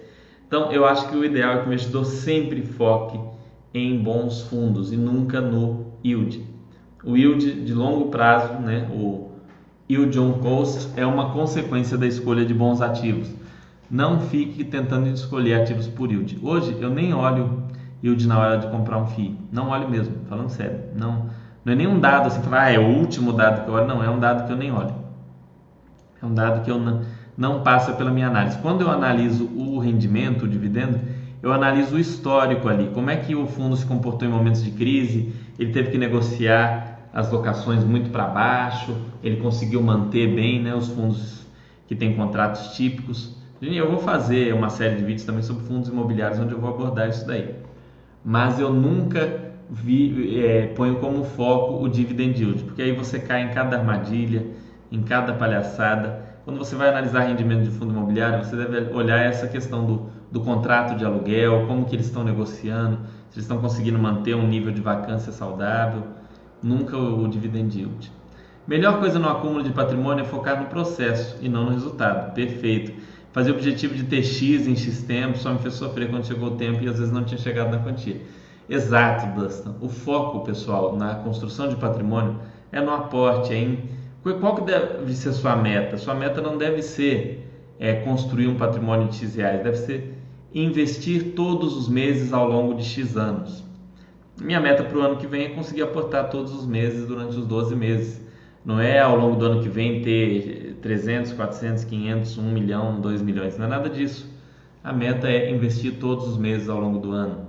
S1: Então, eu acho que o ideal é que o investidor sempre foque em bons fundos e nunca no yield. O yield de longo prazo, né, o e o John Coast é uma consequência da escolha de bons ativos. Não fique tentando escolher ativos por yield. Hoje eu nem olho yield na hora de comprar um FII. Não olho mesmo, falando sério. Não, não é nenhum dado assim, falar, ah, é o último dado que eu olho. Não, é um dado que eu nem olho. É um dado que eu não, não passa pela minha análise. Quando eu analiso o rendimento, o dividendo, eu analiso o histórico ali. Como é que o fundo se comportou em momentos de crise? Ele teve que negociar as locações muito para baixo, ele conseguiu manter bem né, os fundos que têm contratos típicos. Eu vou fazer uma série de vídeos também sobre fundos imobiliários onde eu vou abordar isso daí. Mas eu nunca vi, é, ponho como foco o dividend yield, porque aí você cai em cada armadilha, em cada palhaçada. Quando você vai analisar rendimento de fundo imobiliário, você deve olhar essa questão do, do contrato de aluguel, como que eles estão negociando, se eles estão conseguindo manter um nível de vacância saudável nunca o dividend yield. Melhor coisa no acúmulo de patrimônio é focar no processo e não no resultado. Perfeito. Fazer o objetivo de ter X em X tempo só me fez sofrer quando chegou o tempo e às vezes não tinha chegado na quantia. Exato, Dustin. O foco, pessoal, na construção de patrimônio é no aporte, é em qual que deve ser sua meta? Sua meta não deve ser é, construir um patrimônio de X reais, deve ser investir todos os meses ao longo de X anos. Minha meta para o ano que vem é conseguir aportar todos os meses durante os 12 meses. Não é ao longo do ano que vem ter 300, 400, 500, 1 milhão, 2 milhões. Não é nada disso. A meta é investir todos os meses ao longo do ano.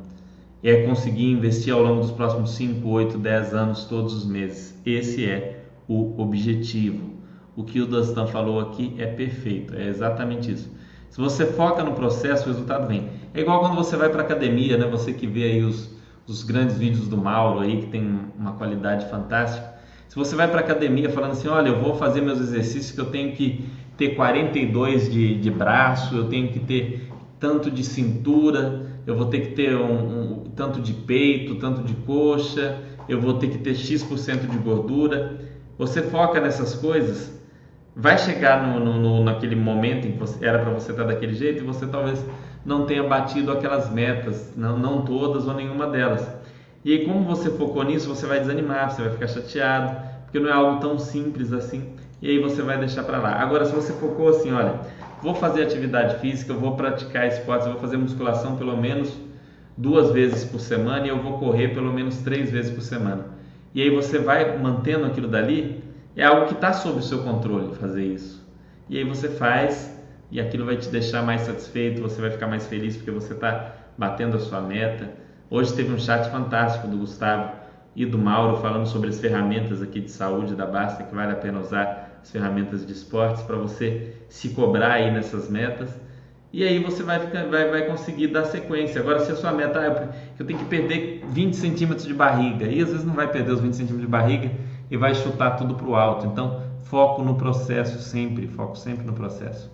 S1: É conseguir investir ao longo dos próximos 5, 8, 10 anos todos os meses. Esse é o objetivo. O que o Dustin falou aqui é perfeito, é exatamente isso. Se você foca no processo, o resultado vem. É igual quando você vai para academia, né? Você que vê aí os, os grandes vídeos do Mauro aí, que tem uma qualidade fantástica. Se você vai para academia falando assim, olha, eu vou fazer meus exercícios que eu tenho que ter 42 de, de braço, eu tenho que ter tanto de cintura, eu vou ter que ter um, um tanto de peito, tanto de coxa, eu vou ter que ter X% de gordura. Você foca nessas coisas, vai chegar no, no, no naquele momento em que você, era para você estar daquele jeito e você talvez não tenha batido aquelas metas, não, não todas ou nenhuma delas. E aí, como você focou nisso, você vai desanimar, você vai ficar chateado, porque não é algo tão simples assim, e aí você vai deixar para lá. Agora, se você focou assim, olha, vou fazer atividade física, vou praticar esportes, vou fazer musculação pelo menos duas vezes por semana e eu vou correr pelo menos três vezes por semana. E aí você vai mantendo aquilo dali, é algo que está sob o seu controle fazer isso. E aí você faz e aquilo vai te deixar mais satisfeito, você vai ficar mais feliz porque você está batendo a sua meta. Hoje teve um chat fantástico do Gustavo e do Mauro falando sobre as ferramentas aqui de saúde da Basta que vale a pena usar as ferramentas de esportes para você se cobrar aí nessas metas e aí você vai, ficar, vai, vai conseguir dar sequência. Agora, se a sua meta é que eu tenho que perder 20 centímetros de barriga, e às vezes não vai perder os 20 centímetros de barriga e vai chutar tudo para o alto. Então, foco no processo sempre, foco sempre no processo.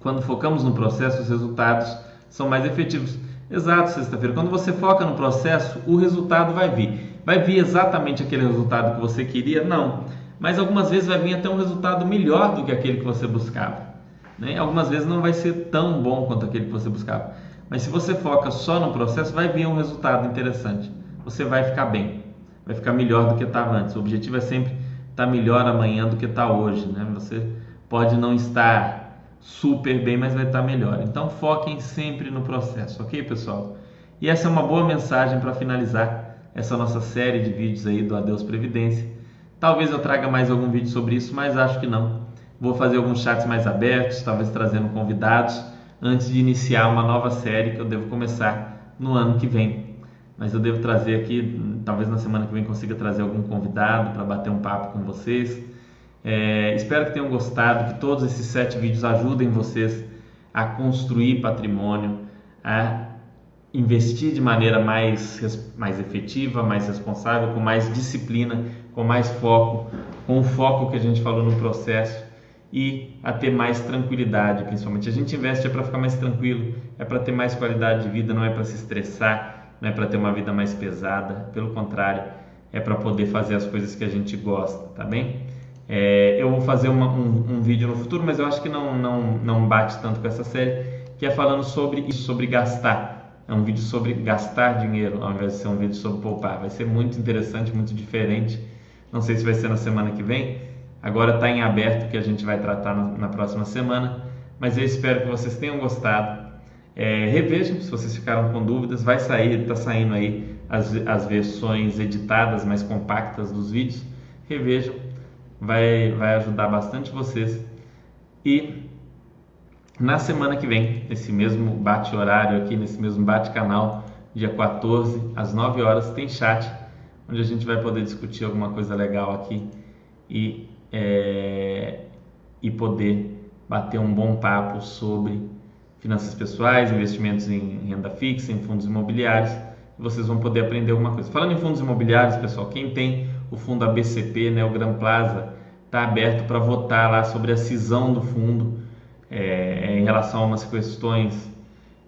S1: Quando focamos no processo, os resultados são mais efetivos. Exato, sexta-feira. Quando você foca no processo, o resultado vai vir. Vai vir exatamente aquele resultado que você queria? Não. Mas algumas vezes vai vir até um resultado melhor do que aquele que você buscava. Né? Algumas vezes não vai ser tão bom quanto aquele que você buscava. Mas se você foca só no processo, vai vir um resultado interessante. Você vai ficar bem, vai ficar melhor do que estava antes. O objetivo é sempre estar tá melhor amanhã do que está hoje. Né? Você pode não estar super bem, mas vai estar tá melhor. Então foquem sempre no processo, ok, pessoal? E essa é uma boa mensagem para finalizar essa nossa série de vídeos aí do Adeus Previdência. Talvez eu traga mais algum vídeo sobre isso, mas acho que não. Vou fazer alguns chats mais abertos, talvez trazendo convidados, antes de iniciar uma nova série que eu devo começar no ano que vem. Mas eu devo trazer aqui, talvez na semana que vem consiga trazer algum convidado para bater um papo com vocês. É, espero que tenham gostado, que todos esses sete vídeos ajudem vocês a construir patrimônio, a investir de maneira mais, mais efetiva, mais responsável, com mais disciplina, com mais foco, com o foco que a gente falou no processo e a ter mais tranquilidade, principalmente. A gente investe é para ficar mais tranquilo, é para ter mais qualidade de vida, não é para se estressar, não é para ter uma vida mais pesada, pelo contrário, é para poder fazer as coisas que a gente gosta, tá bem? É, eu vou fazer uma, um, um, vídeo no futuro, mas eu acho que não, não, não bate tanto com essa série, que é falando sobre isso, sobre gastar. É um vídeo sobre gastar dinheiro, ao invés de ser um vídeo sobre poupar. Vai ser muito interessante, muito diferente. Não sei se vai ser na semana que vem, Agora está em aberto que a gente vai tratar na, na, próxima semana. Mas eu espero que vocês tenham gostado. É, revejam se vocês ficaram com dúvidas. Vai sair, está saindo aí as, as versões editadas, mais compactas dos vídeos. Revejam, vai, vai ajudar bastante vocês. E na semana que vem, nesse mesmo bate-horário aqui, nesse mesmo bate-canal, dia 14, às 9 horas, tem chat, onde a gente vai poder discutir alguma coisa legal aqui e é, e poder bater um bom papo sobre finanças pessoais, investimentos em renda fixa, em fundos imobiliários. Vocês vão poder aprender alguma coisa. Falando em fundos imobiliários, pessoal, quem tem o fundo ABCP, né, o Gran Plaza, está aberto para votar lá sobre a cisão do fundo é, em relação a umas questões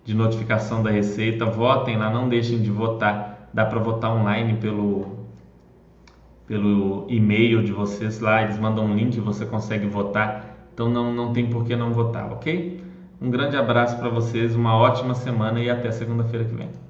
S1: de notificação da Receita. Votem lá, não deixem de votar. Dá para votar online pelo pelo e-mail de vocês lá, eles mandam um link você consegue votar. Então não, não tem por que não votar, ok? Um grande abraço para vocês, uma ótima semana e até segunda-feira que vem.